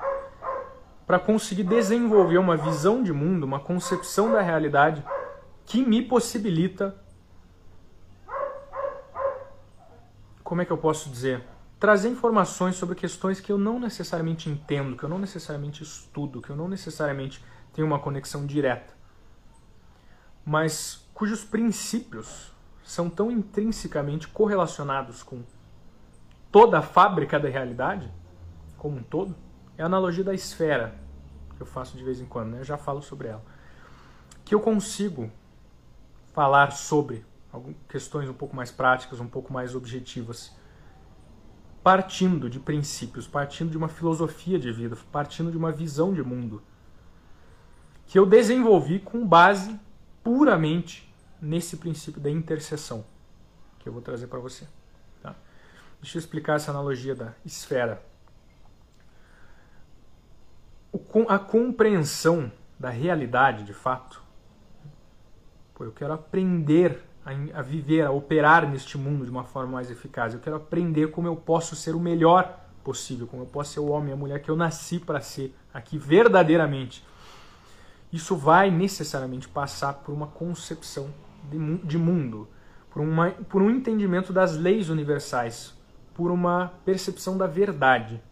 para conseguir desenvolver uma visão de mundo, uma concepção da realidade que me possibilita como é que eu posso dizer? Trazer informações sobre questões que eu não necessariamente entendo, que eu não necessariamente estudo, que eu não necessariamente tenho uma conexão direta, mas cujos princípios são tão intrinsecamente correlacionados com toda a fábrica da realidade, como um todo, é a analogia da esfera, que eu faço de vez em quando, né? eu já falo sobre ela. Que eu consigo falar sobre questões um pouco mais práticas, um pouco mais objetivas, partindo de princípios, partindo de uma filosofia de vida, partindo de uma visão de mundo, que eu desenvolvi com base puramente nesse princípio da interseção, que eu vou trazer para você. Deixa eu explicar essa analogia da esfera. A compreensão da realidade, de fato, Pô, eu quero aprender a, viver, a operar neste mundo de uma forma mais eficaz. Eu quero aprender como eu posso ser o melhor possível, como eu posso ser o homem e a mulher que eu nasci para ser aqui verdadeiramente. Isso vai necessariamente passar por uma concepção de, de mundo, por, uma, por um entendimento das leis universais, por uma percepção da verdade,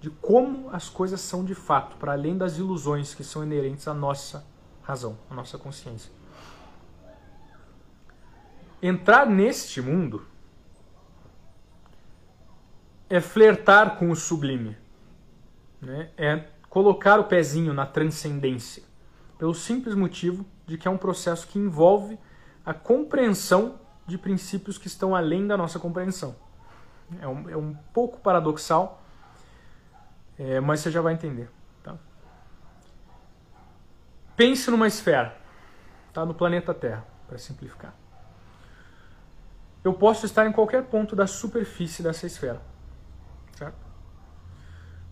de como as coisas são de fato, para além das ilusões que são inerentes à nossa razão, à nossa consciência. Entrar neste mundo é flertar com o sublime, né? é colocar o pezinho na transcendência, pelo simples motivo de que é um processo que envolve a compreensão de princípios que estão além da nossa compreensão. É um, é um pouco paradoxal, é, mas você já vai entender. Tá? Pense numa esfera, tá? no planeta Terra, para simplificar eu posso estar em qualquer ponto da superfície dessa esfera. Certo?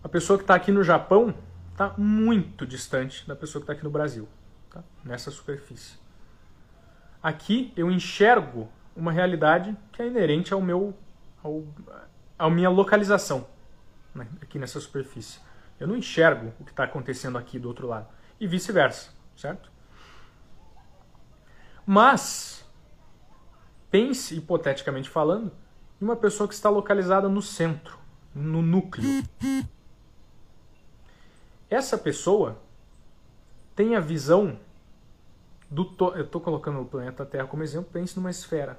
A pessoa que está aqui no Japão está muito distante da pessoa que está aqui no Brasil, tá? nessa superfície. Aqui eu enxergo uma realidade que é inerente ao meu, ao, à minha localização né? aqui nessa superfície. Eu não enxergo o que está acontecendo aqui do outro lado e vice-versa, certo? Mas Pense, hipoteticamente falando, em uma pessoa que está localizada no centro, no núcleo. Essa pessoa tem a visão do. To... Eu estou colocando o planeta Terra como exemplo, pense numa esfera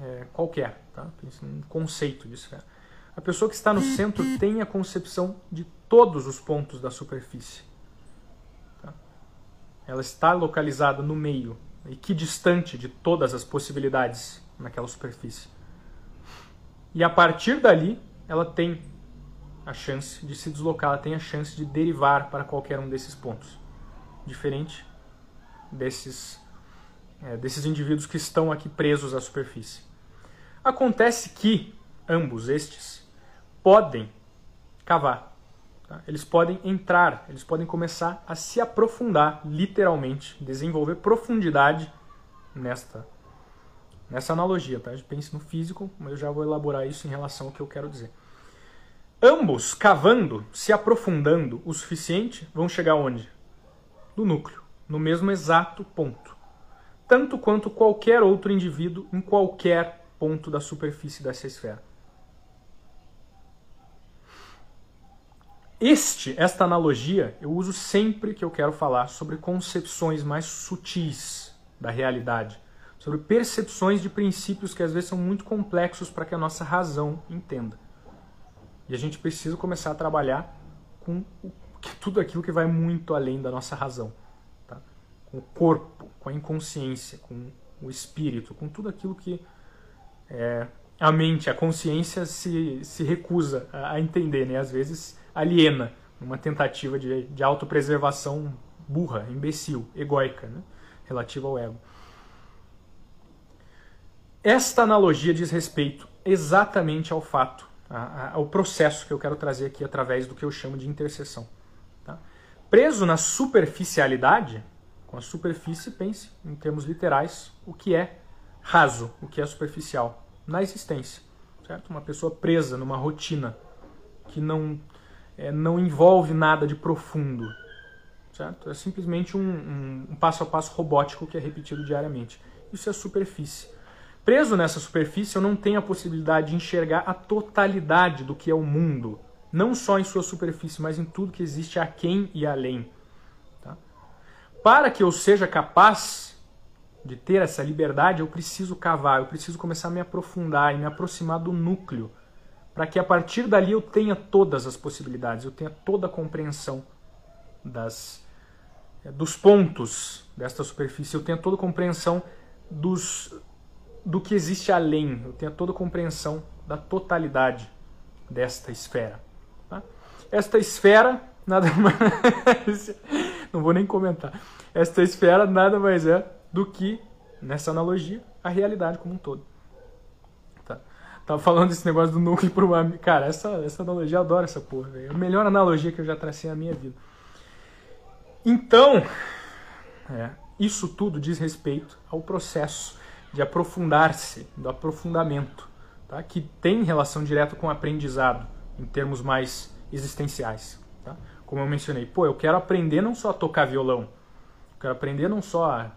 é, qualquer, tá? pense num conceito de esfera. A pessoa que está no centro tem a concepção de todos os pontos da superfície. Tá? Ela está localizada no meio, equidistante de todas as possibilidades naquela superfície. E a partir dali, ela tem a chance de se deslocar, ela tem a chance de derivar para qualquer um desses pontos. Diferente desses, é, desses indivíduos que estão aqui presos à superfície. Acontece que ambos estes podem cavar. Tá? Eles podem entrar, eles podem começar a se aprofundar, literalmente, desenvolver profundidade nesta, nessa analogia. Tá? No físico, mas eu já vou elaborar isso em relação ao que eu quero dizer. Ambos cavando, se aprofundando o suficiente, vão chegar onde? No núcleo, no mesmo exato ponto. Tanto quanto qualquer outro indivíduo em qualquer ponto da superfície dessa esfera. Este, esta analogia, eu uso sempre que eu quero falar sobre concepções mais sutis da realidade, sobre percepções de princípios que às vezes são muito complexos para que a nossa razão entenda. E a gente precisa começar a trabalhar com tudo aquilo que vai muito além da nossa razão, tá? com o corpo, com a inconsciência, com o espírito, com tudo aquilo que é, a mente, a consciência se, se recusa a, entender, né? às vezes aliena, uma tentativa de, de autopreservação burra, imbecil, egóica, né? relativa ao ego. Esta analogia diz respeito exatamente ao fato, ao processo que eu quero trazer aqui através do que eu chamo de interseção. Tá? Preso na superficialidade, com a superfície, pense em termos literais, o que é raso, o que é superficial na existência. Certo? Uma pessoa presa numa rotina que não é, não envolve nada de profundo. Certo? É simplesmente um, um, um passo a passo robótico que é repetido diariamente. Isso é superfície. Preso nessa superfície, eu não tenho a possibilidade de enxergar a totalidade do que é o mundo. Não só em sua superfície, mas em tudo que existe aquém e além. Tá? Para que eu seja capaz de ter essa liberdade, eu preciso cavar, eu preciso começar a me aprofundar e me aproximar do núcleo para que a partir dali eu tenha todas as possibilidades, eu tenha toda a compreensão das, eh, dos pontos desta superfície, eu tenha toda a compreensão dos, do que existe além, eu tenha toda a compreensão da totalidade desta esfera. Tá? Esta esfera, nada mais. não vou nem comentar. Esta esfera nada mais é do que, nessa analogia, a realidade como um todo. Tava falando desse negócio do núcleo por uma. Cara, essa, essa analogia, eu adoro essa porra, velho. É a melhor analogia que eu já tracei na minha vida. Então, é, isso tudo diz respeito ao processo de aprofundar-se, do aprofundamento, tá? que tem relação direta com o aprendizado, em termos mais existenciais. Tá? Como eu mencionei, pô, eu quero aprender não só a tocar violão, eu quero aprender não só a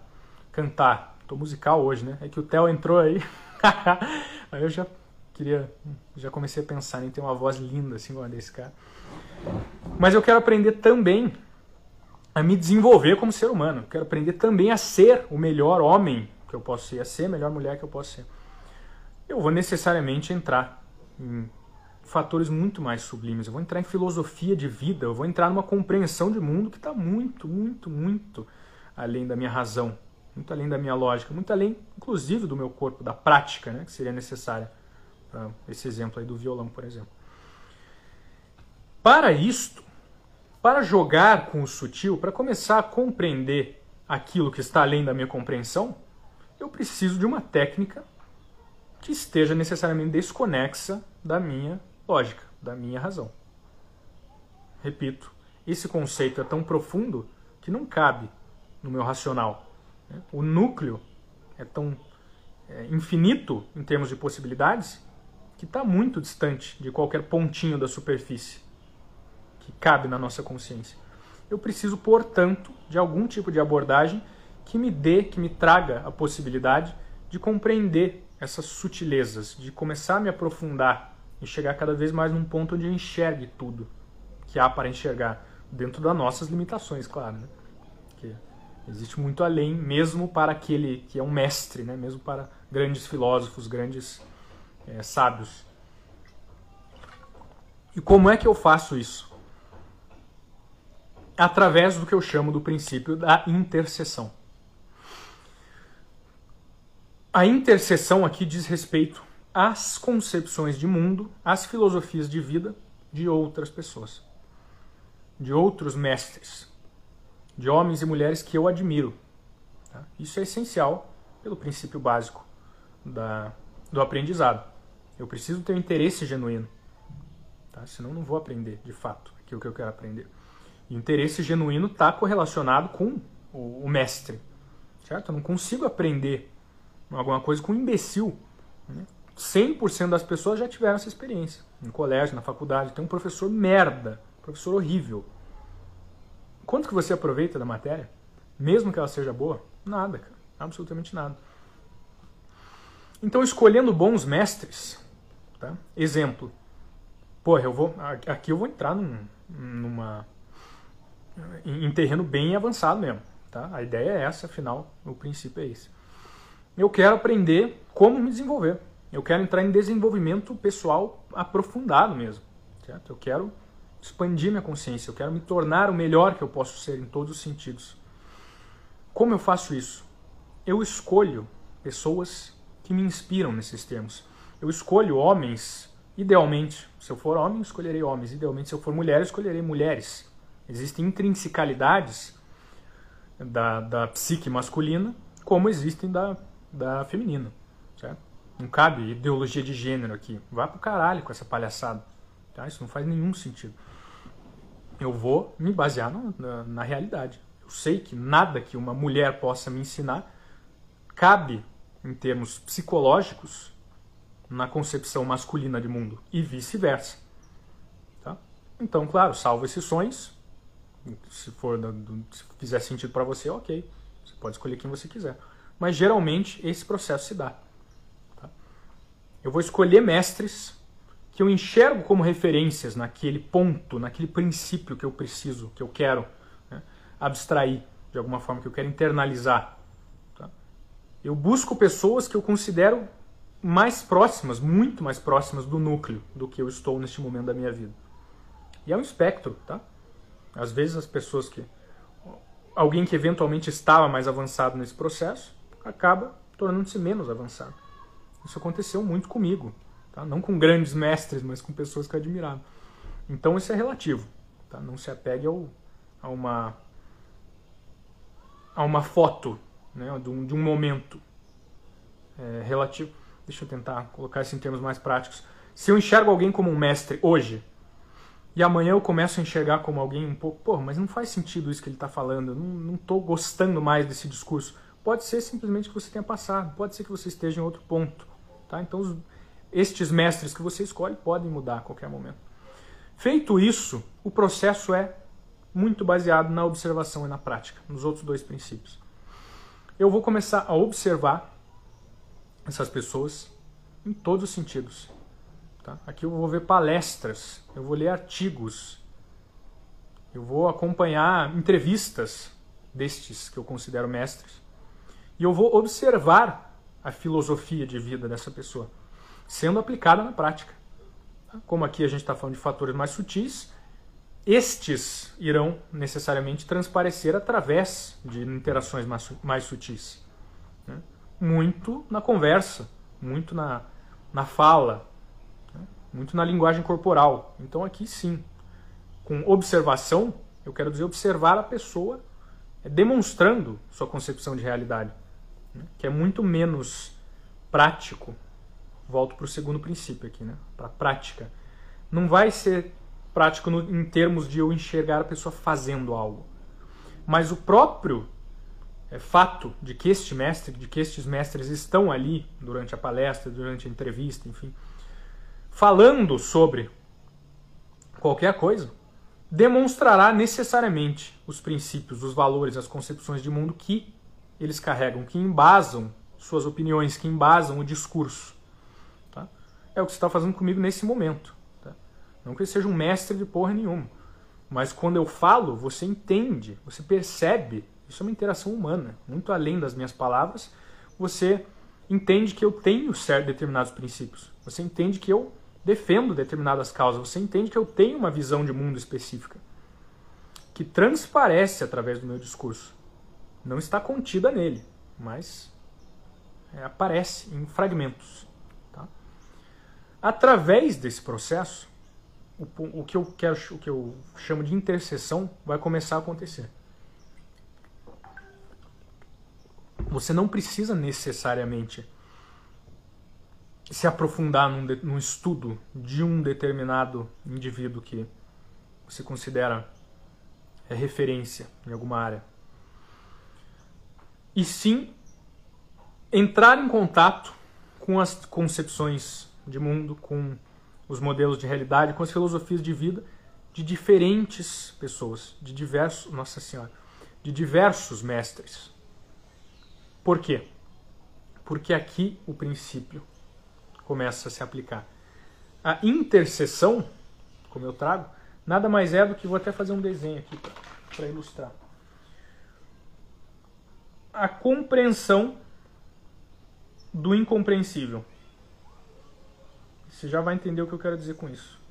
cantar. Tô musical hoje, né? É que o Theo entrou aí. aí eu já queria já comecei a pensar em ter uma voz linda assim como a desse cara. Mas eu quero aprender também a me desenvolver como ser humano. Eu quero aprender também a ser o melhor homem que eu posso ser a ser a melhor mulher que eu posso ser. Eu vou necessariamente entrar em fatores muito mais sublimes. Eu vou entrar em filosofia de vida. Eu vou entrar numa compreensão de mundo que está muito muito muito além da minha razão muito além da minha lógica muito além inclusive do meu corpo da prática né, que seria necessária para esse exemplo aí do violão, por exemplo. Para isto, para jogar com o sutil, para começar a compreender aquilo que está além da minha compreensão, eu preciso de uma técnica que esteja necessariamente desconexa da minha lógica, da minha razão. Repito, esse conceito é tão profundo que não cabe no meu racional. Né? O núcleo é tão é, infinito em termos de possibilidades que está muito distante de qualquer pontinho da superfície que cabe na nossa consciência. Eu preciso, portanto, de algum tipo de abordagem que me dê, que me traga a possibilidade de compreender essas sutilezas, de começar a me aprofundar e chegar cada vez mais num ponto onde eu enxergue tudo que há para enxergar, dentro das nossas limitações, claro. Né? Existe muito além, mesmo para aquele que é um mestre, né? mesmo para grandes filósofos, grandes é, sábios. E como é que eu faço isso? Através do que eu chamo do princípio da interseção. A interseção aqui diz respeito às concepções de mundo, às filosofias de vida de outras pessoas, de outros mestres, de homens e mulheres que eu admiro. Tá? Isso é essencial pelo princípio básico da do aprendizado. Eu preciso ter um interesse genuíno. Tá? Senão não vou aprender, de fato, aquilo que eu quero aprender. E o interesse genuíno está correlacionado com o, o, mestre. Certo? Eu não consigo aprender alguma coisa com um imbecil. Né? 100% das pessoas já tiveram essa experiência. No colégio, na faculdade, tem um professor merda, professor horrível. Quanto que você aproveita da matéria? Mesmo que ela seja boa? Nada, cara. Absolutamente nada. Então, escolhendo bons mestres, tá? exemplo, pô, eu vou, aqui eu vou entrar num, numa, em terreno bem avançado mesmo, tá? A ideia é essa, afinal, o princípio é esse. Eu quero aprender como me desenvolver. Eu quero entrar em desenvolvimento pessoal aprofundado mesmo, certo? Eu quero expandir minha consciência, eu quero me tornar o melhor que eu posso ser em todos os sentidos. Como eu faço isso? Eu escolho pessoas que me inspiram nesses termos. Eu escolho homens, idealmente, se eu for homem, escolherei homens, idealmente, se eu for mulher, escolherei mulheres. Existem intrinsecalidades da, da psique masculina, como existem da, da feminina. Certo? Não cabe ideologia de gênero aqui. Vá pro caralho com essa palhaçada. Tá? Isso não faz nenhum sentido. Eu vou me basear no, na, na realidade. Eu sei que nada que uma mulher possa me ensinar cabe em termos psicológicos na concepção masculina de mundo e vice-versa. Tá? Então, claro, salvo exceções. Se for se fizer sentido para você, ok. Você pode escolher quem você quiser. Mas geralmente esse processo se dá. Tá? Eu vou escolher mestres que eu enxergo como referências naquele ponto, naquele princípio que eu preciso, que eu quero né, abstrair de alguma forma, que eu quero internalizar eu busco pessoas que eu considero mais próximas, muito mais próximas do núcleo do que eu estou neste momento da minha vida. E é um espectro, tá? Às vezes as pessoas que alguém que eventualmente estava mais avançado nesse processo acaba tornando-se menos avançado. Isso aconteceu muito comigo, tá? Não com grandes mestres, mas com pessoas que eu admirava. Então isso é relativo, tá? Não se apegue ao, a uma a uma foto né, de, um, de um momento é, relativo. Deixa eu tentar colocar isso em termos mais práticos. Se eu enxergo alguém como um mestre hoje, e amanhã eu começo a enxergar como alguém um pouco, pô, mas não faz sentido isso que ele está falando, eu não estou gostando mais desse discurso. Pode ser simplesmente que você tenha passado, pode ser que você esteja em outro ponto. Tá? Então, estes mestres que você escolhe podem mudar a qualquer momento. Feito isso, o processo é muito baseado na observação e na prática, nos outros dois princípios eu vou começar a observar essas pessoas em todos os sentidos. Tá? Aqui eu vou ver palestras, eu vou ler artigos, eu vou acompanhar entrevistas destes que eu considero mestres e eu vou observar a filosofia de vida dessa pessoa sendo aplicada na prática. Como aqui a gente está falando de fatores mais sutis, estes irão necessariamente transparecer através de interações mais, mais sutis. Né? Muito na conversa, muito na, na fala, né? muito na linguagem corporal. Então, aqui sim, com observação, eu quero dizer observar a pessoa é, demonstrando sua concepção de realidade, né? que é muito menos prático. Volto para o segundo princípio aqui, né? para a prática. Não vai ser prático no, em termos de eu enxergar a pessoa fazendo algo. Mas o próprio é, fato de que este mestre, de que estes mestres estão ali durante a palestra, durante a entrevista, enfim, falando sobre qualquer coisa, demonstrará necessariamente os princípios, os valores, as concepções de mundo que eles carregam, que embasam suas opiniões, que embasam o discurso. Tá? É o que você está fazendo comigo nesse momento. Não que ele seja um mestre de porra nenhuma. Mas quando eu falo, você entende, você percebe. Isso é uma interação humana. Muito além das minhas palavras, você entende que eu tenho certos determinados princípios. Você entende que eu defendo determinadas causas. Você entende que eu tenho uma visão de mundo específica. Que transparece através do meu discurso. Não está contida nele, mas é, aparece em fragmentos. Através desse processo, o, o, que eu quero, o que eu chamo de interseção vai começar a acontecer. Você não precisa necessariamente se aprofundar num, de, num estudo de um determinado indivíduo que você considera é referência em alguma área. E sim entrar em contato com as concepções de mundo, com os modelos de realidade, com as filosofias de vida de diferentes pessoas, de diversos, Nossa Senhora, de diversos mestres. Por quê? Porque aqui o princípio começa a se aplicar. A intercessão, como eu trago, nada mais é do que vou até fazer um desenho aqui para ilustrar. A compreensão do incompreensível. Você já vai entender o que eu quero dizer com isso.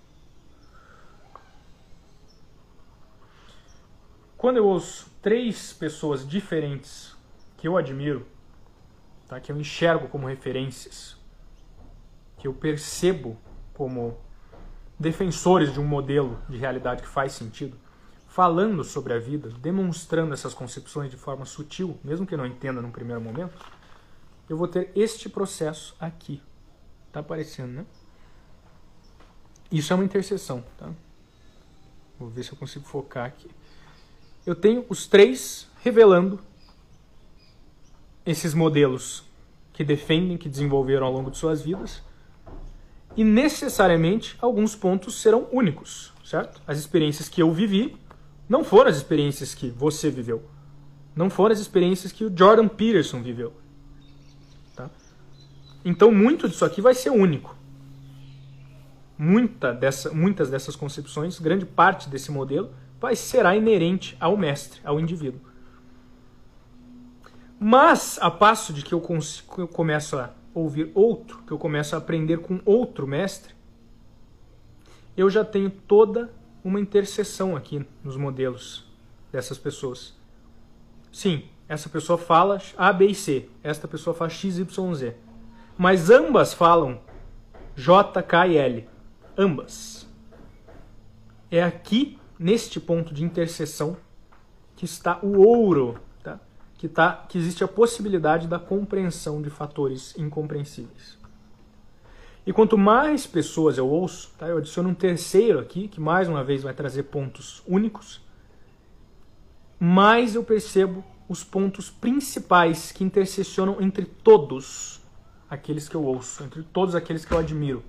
Quando eu ouço três pessoas diferentes que eu admiro, tá? que eu enxergo como referências, que eu percebo como defensores de um modelo de realidade que faz sentido, falando sobre a vida, demonstrando essas concepções de forma sutil, mesmo que eu não entenda num primeiro momento, eu vou ter este processo aqui. Tá aparecendo, né? Isso é uma interseção, tá? Vou ver se eu consigo focar aqui. Eu tenho os três revelando esses modelos que defendem, que desenvolveram ao longo de suas vidas e necessariamente alguns pontos serão únicos, certo? As experiências que eu vivi não foram as experiências que você viveu. Não foram as experiências que o Jordan Peterson viveu. Tá? Então, muito disso aqui vai ser único. Muita dessa, muitas dessas concepções, grande parte desse modelo, vai será inerente ao mestre, ao indivíduo. Mas, a passo de que eu, eu começo a ouvir outro, que eu começo a aprender com outro mestre, eu já tenho toda uma interseção aqui nos modelos dessas pessoas. Sim, essa pessoa fala A, B e C, esta pessoa fala X, Y, Z. Mas ambas falam J, K e L. Ambas. É aqui, neste ponto de interseção, que está o ouro que, tá, que existe a possibilidade da compreensão de fatores incompreensíveis. E quanto mais pessoas eu ouço, tá, eu adiciono um terceiro aqui, que mais uma vez vai trazer pontos únicos, mais eu percebo os pontos principais que intersecionam entre todos aqueles que eu ouço, entre todos aqueles que eu admiro.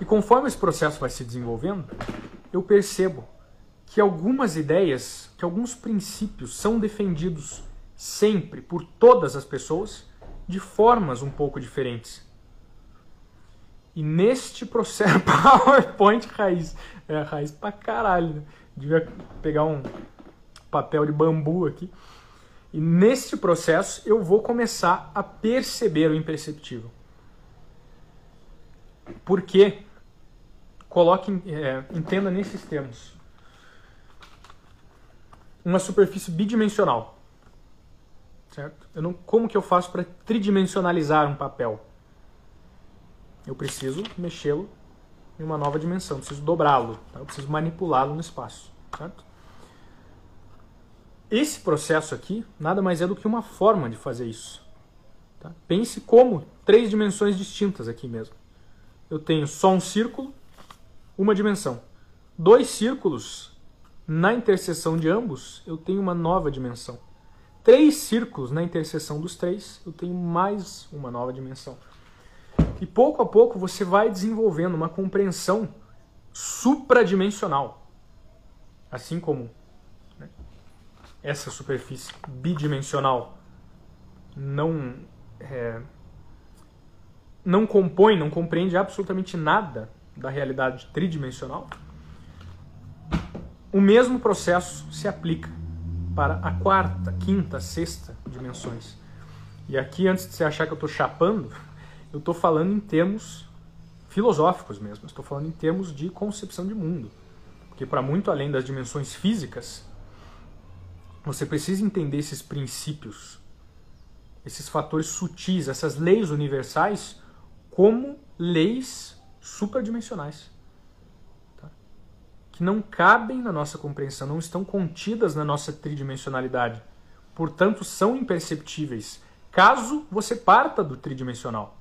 E conforme esse processo vai se desenvolvendo, eu percebo que algumas ideias, que alguns princípios são defendidos sempre por todas as pessoas de formas um pouco diferentes. E neste processo, PowerPoint raiz, é raiz pra caralho, né? devia pegar um papel de bambu aqui. E neste processo eu vou começar a perceber o imperceptível. Porque, coloque, é, entenda nesses termos uma superfície bidimensional. Certo? Eu não, como que eu faço para tridimensionalizar um papel? Eu preciso mexê-lo em uma nova dimensão, eu preciso dobrá-lo, tá? eu preciso manipulá-lo no espaço. Certo? Esse processo aqui nada mais é do que uma forma de fazer isso. Tá? Pense como três dimensões distintas aqui mesmo. Eu tenho só um círculo, uma dimensão. Dois círculos na interseção de ambos, eu tenho uma nova dimensão. Três círculos na interseção dos três, eu tenho mais uma nova dimensão. E pouco a pouco você vai desenvolvendo uma compreensão supradimensional. Assim como né, essa superfície bidimensional não, é, não compõe, não compreende absolutamente nada da realidade tridimensional o mesmo processo se aplica para a quarta, quinta, sexta dimensões. E aqui, antes de você achar que eu estou chapando, eu estou falando em termos filosóficos mesmo, estou falando em termos de concepção de mundo. Porque, para muito além das dimensões físicas, você precisa entender esses princípios, esses fatores sutis, essas leis universais, como leis supradimensionais que não cabem na nossa compreensão, não estão contidas na nossa tridimensionalidade. Portanto, são imperceptíveis, caso você parta do tridimensional.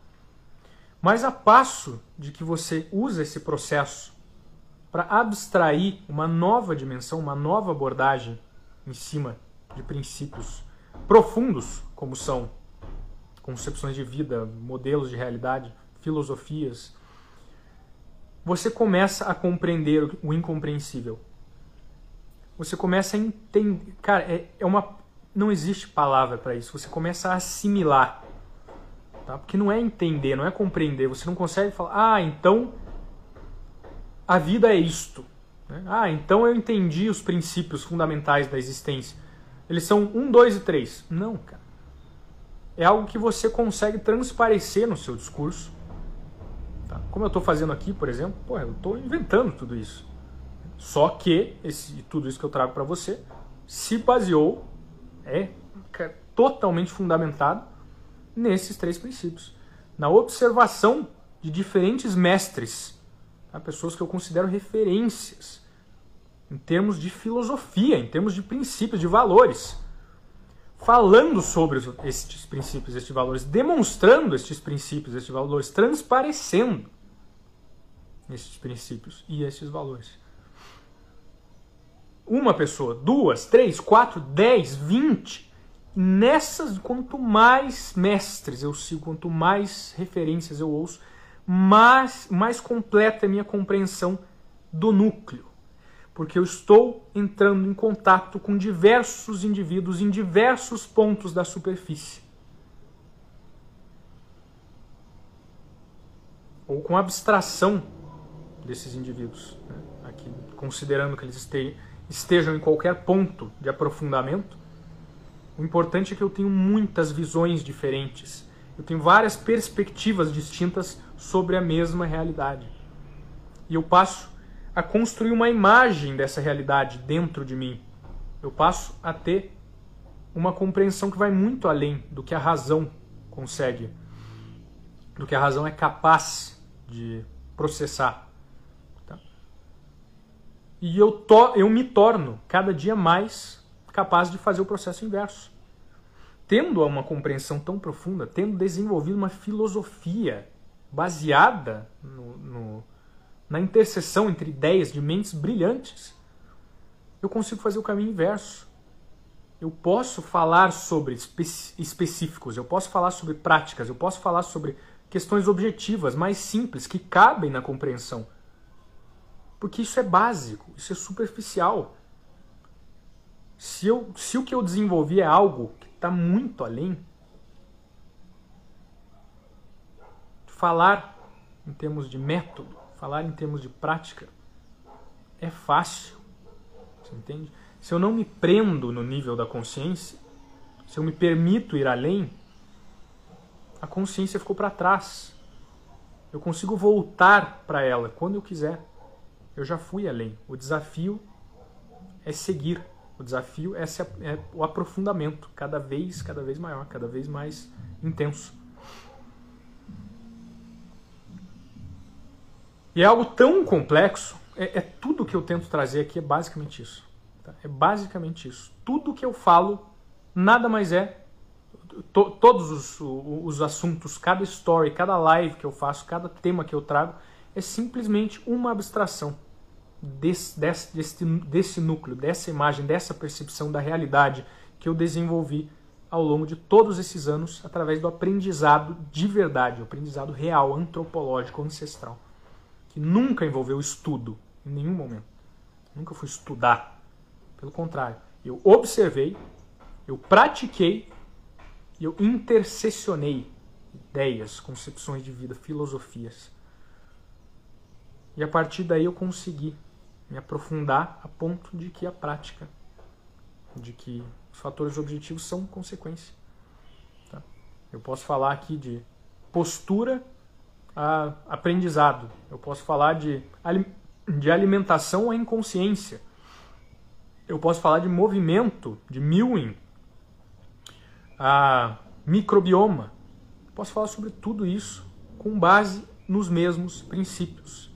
Mas a passo de que você usa esse processo para abstrair uma nova dimensão, uma nova abordagem em cima de princípios profundos, como são concepções de vida, modelos de realidade, filosofias, você começa a compreender o incompreensível. Você começa a entender. Cara, é, é uma. Não existe palavra para isso. Você começa a assimilar. Tá? Porque não é entender, não é compreender. Você não consegue falar, ah, então a vida é isto. Né? Ah, então eu entendi os princípios fundamentais da existência. Eles são um, dois e três. Não, cara. É algo que você consegue transparecer no seu discurso. Tá? Como eu estou fazendo aqui, por exemplo, pô, eu estou inventando tudo isso. Só que esse, tudo isso que eu trago para você se baseou, é, totalmente fundamentado nesses três princípios. Na observação de diferentes mestres, tá? pessoas que eu considero referências em termos de filosofia, em termos de princípios, de valores. Falando sobre estes princípios, estes valores, demonstrando estes princípios, estes valores, transparecendo estes princípios e estes valores. Uma pessoa, duas, três, quatro, dez, vinte. Nessas, quanto mais mestres eu sigo, quanto mais referências eu ouço, mais, mais completa é a minha compreensão do núcleo porque eu estou entrando em contato com diversos indivíduos em diversos pontos da superfície. Ou com abstração desses indivíduos, né? aqui, considerando que eles estejam em qualquer ponto de aprofundamento. O importante é que eu tenho muitas visões diferentes. Eu tenho várias perspectivas distintas sobre a mesma realidade. E eu passo a construir uma imagem dessa realidade dentro de mim. Eu passo a ter uma compreensão que vai muito além do que a razão consegue, do que a razão é capaz de processar. Tá? E eu, to, eu me torno cada dia mais capaz de fazer o processo inverso. Tendo uma compreensão tão profunda, tendo desenvolvido uma filosofia baseada no, no na interseção entre ideias de mentes brilhantes, eu consigo fazer o caminho inverso. Eu posso falar sobre espe específicos, eu posso falar sobre práticas, eu posso falar sobre questões objetivas, mais simples, que cabem na compreensão. Porque isso é básico, isso é superficial. Se, eu, se o que eu desenvolvi é algo que está muito além, falar em termos de método, falar em termos de prática é fácil. Você entende? Se eu não me prendo no nível da consciência, se eu me permito ir além, a consciência ficou para trás. Eu consigo voltar para ela quando eu quiser. Eu já fui além. O desafio é seguir. O desafio é, é o aprofundamento, cada vez, cada vez maior, cada vez mais intenso. E é algo tão complexo, é, é tudo que eu tento trazer aqui é basicamente isso. Tá? É basicamente isso. Tudo que eu falo nada mais é. To, todos os, os assuntos, cada story, cada live que eu faço, cada tema que eu trago, é simplesmente uma abstração desse, desse, desse, desse núcleo, dessa imagem, dessa percepção da realidade que eu desenvolvi ao longo de todos esses anos através do aprendizado de verdade, o aprendizado real, antropológico, ancestral que nunca envolveu estudo, em nenhum momento. Nunca fui estudar. Pelo contrário, eu observei, eu pratiquei e eu intercessionei ideias, concepções de vida, filosofias. E a partir daí eu consegui me aprofundar a ponto de que a prática, de que os fatores objetivos são consequência. Tá? Eu posso falar aqui de postura aprendizado. Eu posso falar de, de alimentação à inconsciência. Eu posso falar de movimento, de Mewing, a microbioma. Posso falar sobre tudo isso com base nos mesmos princípios.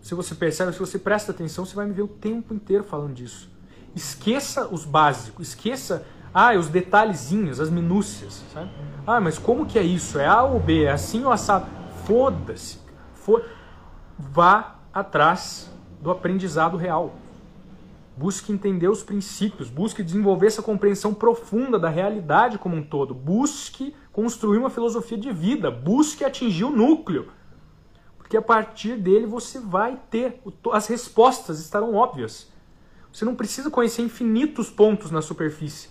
Se você percebe, se você presta atenção, você vai me ver o tempo inteiro falando disso. Esqueça os básicos, esqueça ah, os detalhezinhos, as minúcias, sabe? Ah, mas como que é isso? É A ou B? É assim ou assado? Foda-se. Foda Vá atrás do aprendizado real. Busque entender os princípios, busque desenvolver essa compreensão profunda da realidade como um todo. Busque construir uma filosofia de vida, busque atingir o núcleo. Porque a partir dele você vai ter, as respostas estarão óbvias. Você não precisa conhecer infinitos pontos na superfície.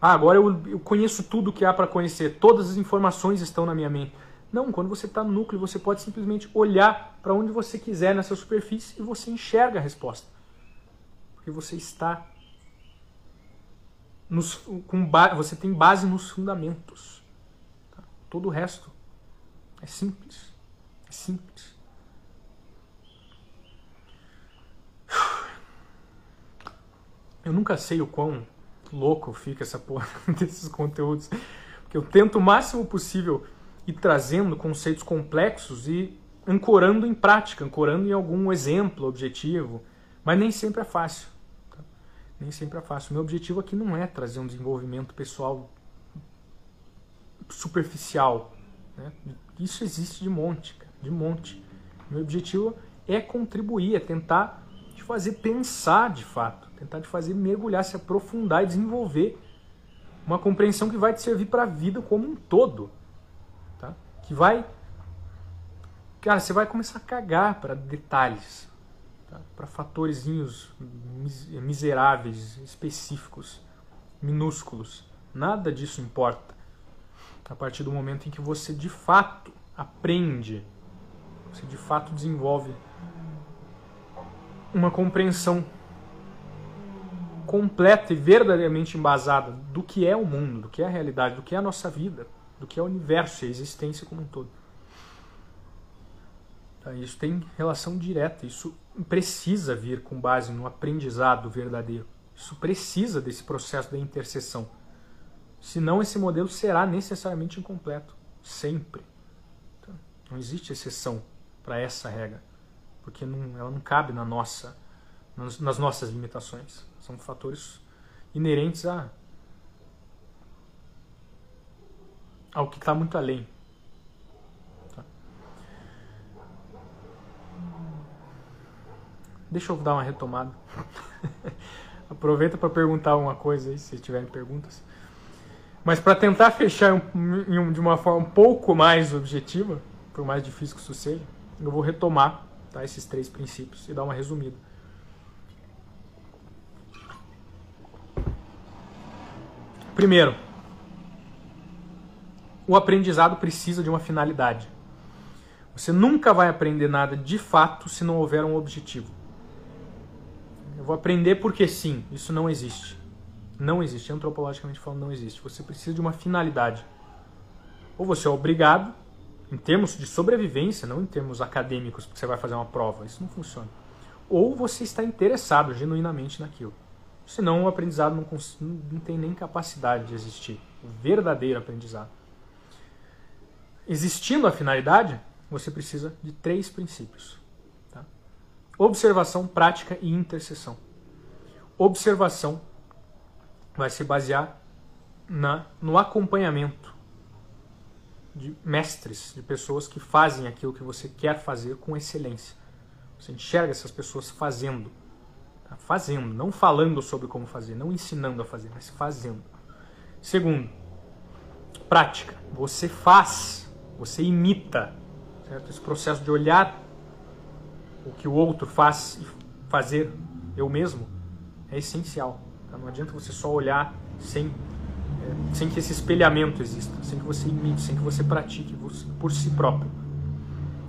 Ah, agora eu, eu conheço tudo que há para conhecer, todas as informações estão na minha mente. Não, quando você está no núcleo, você pode simplesmente olhar para onde você quiser nessa superfície e você enxerga a resposta. Porque você está. Nos, com você tem base nos fundamentos. Tá? Todo o resto é simples. É simples. Eu nunca sei o quão louco fica essa porra desses conteúdos. Porque eu tento o máximo possível ir trazendo conceitos complexos e ancorando em prática, ancorando em algum exemplo objetivo. Mas nem sempre é fácil. Tá? Nem sempre é fácil. Meu objetivo aqui não é trazer um desenvolvimento pessoal superficial. Né? Isso existe de monte, de monte. Meu objetivo é contribuir, é tentar te fazer pensar de fato, tentar te fazer mergulhar, se aprofundar e desenvolver uma compreensão que vai te servir para a vida como um todo? Que vai, cara, você vai começar a cagar para detalhes, tá? para fatorzinhos miseráveis, específicos, minúsculos. Nada disso importa. A partir do momento em que você de fato aprende, você de fato desenvolve uma compreensão completa e verdadeiramente embasada do que é o mundo, do que é a realidade, do que é a nossa vida, do que é o universo a existência como um todo. Tá, isso tem relação direta, isso precisa vir com base no aprendizado verdadeiro. Isso precisa desse processo da interseção. Senão esse modelo será necessariamente incompleto, sempre. Então, não existe exceção para essa regra, porque não, ela não cabe na nossa, nas nossas limitações. São fatores inerentes a ao que está muito além. Tá? Deixa eu dar uma retomada. Aproveita para perguntar uma coisa aí, se tiverem perguntas. Mas para tentar fechar de uma forma um pouco mais objetiva, por mais difícil que isso seja, eu vou retomar tá, esses três princípios e dar uma resumida. Primeiro, o aprendizado precisa de uma finalidade. Você nunca vai aprender nada de fato se não houver um objetivo. Eu vou aprender porque sim, isso não existe. Não existe, antropologicamente falando, não existe. Você precisa de uma finalidade. Ou você é obrigado, em termos de sobrevivência, não em termos acadêmicos, porque você vai fazer uma prova. Isso não funciona. Ou você está interessado genuinamente naquilo. Senão o aprendizado não, não tem nem capacidade de existir. O verdadeiro aprendizado. Existindo a finalidade, você precisa de três princípios: tá? observação, prática e intercessão. Observação vai se basear na, no acompanhamento de mestres, de pessoas que fazem aquilo que você quer fazer com excelência. Você enxerga essas pessoas fazendo. Tá? Fazendo, não falando sobre como fazer, não ensinando a fazer, mas fazendo. Segundo, prática. Você faz, você imita. Certo? Esse processo de olhar o que o outro faz e fazer eu mesmo é essencial. Tá? Não adianta você só olhar sem, é, sem que esse espelhamento exista, sem que você imite, sem que você pratique por si próprio.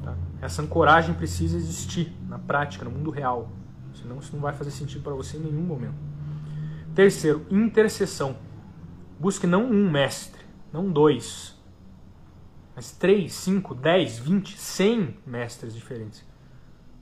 Tá? Essa ancoragem precisa existir na prática, no mundo real. Senão isso não vai fazer sentido para você em nenhum momento. Terceiro, intercessão. Busque não um mestre, não dois, mas três, cinco, dez, vinte, cem mestres diferentes.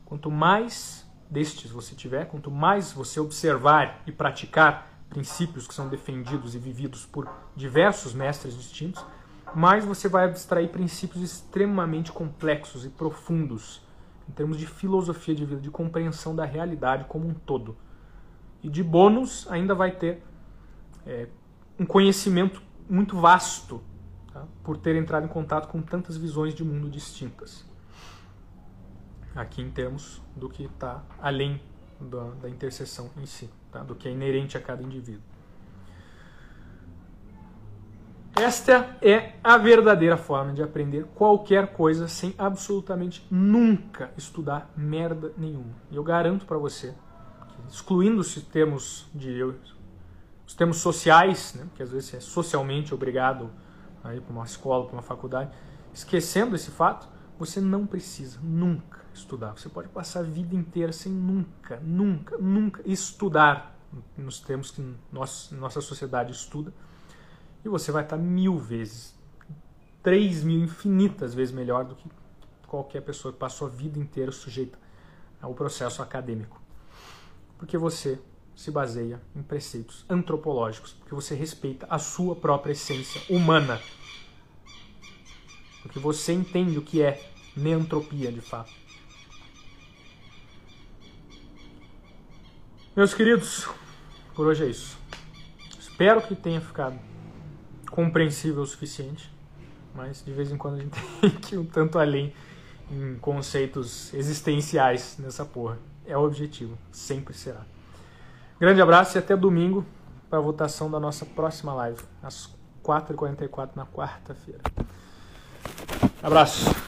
Quanto mais destes você tiver, quanto mais você observar e praticar princípios que são defendidos e vividos por diversos mestres distintos, mais você vai abstrair princípios extremamente complexos e profundos em termos de filosofia de vida, de compreensão da realidade como um todo. E de bônus, ainda vai ter é, um conhecimento muito vasto tá? por ter entrado em contato com tantas visões de mundo distintas. Aqui em termos do que está além da, da interseção em si, tá? do que é inerente a cada indivíduo. Esta é a verdadeira forma de aprender qualquer coisa sem absolutamente nunca estudar merda nenhuma. E eu garanto para você, que, excluindo os termos de os termos sociais, né, que às vezes é socialmente obrigado a ir para uma escola, para uma faculdade, esquecendo esse fato, você não precisa nunca estudar. Você pode passar a vida inteira sem nunca, nunca, nunca estudar nos termos que nós, nossa sociedade estuda e você vai estar mil vezes, três mil, infinitas vezes melhor do que qualquer pessoa que passou a vida inteira sujeita ao processo acadêmico. Porque você se baseia em preceitos antropológicos, porque você respeita a sua própria essência humana. Porque você entende o que é neantropia de fato. Meus queridos, por hoje é isso. Espero que tenha ficado compreensível o suficiente, mas de vez em quando a gente tem que ir um tanto além em conceitos existenciais nessa porra. É o objetivo, sempre será. Grande abraço e até domingo para a votação da nossa próxima live, às 4h44 na quarta-feira. Abraço.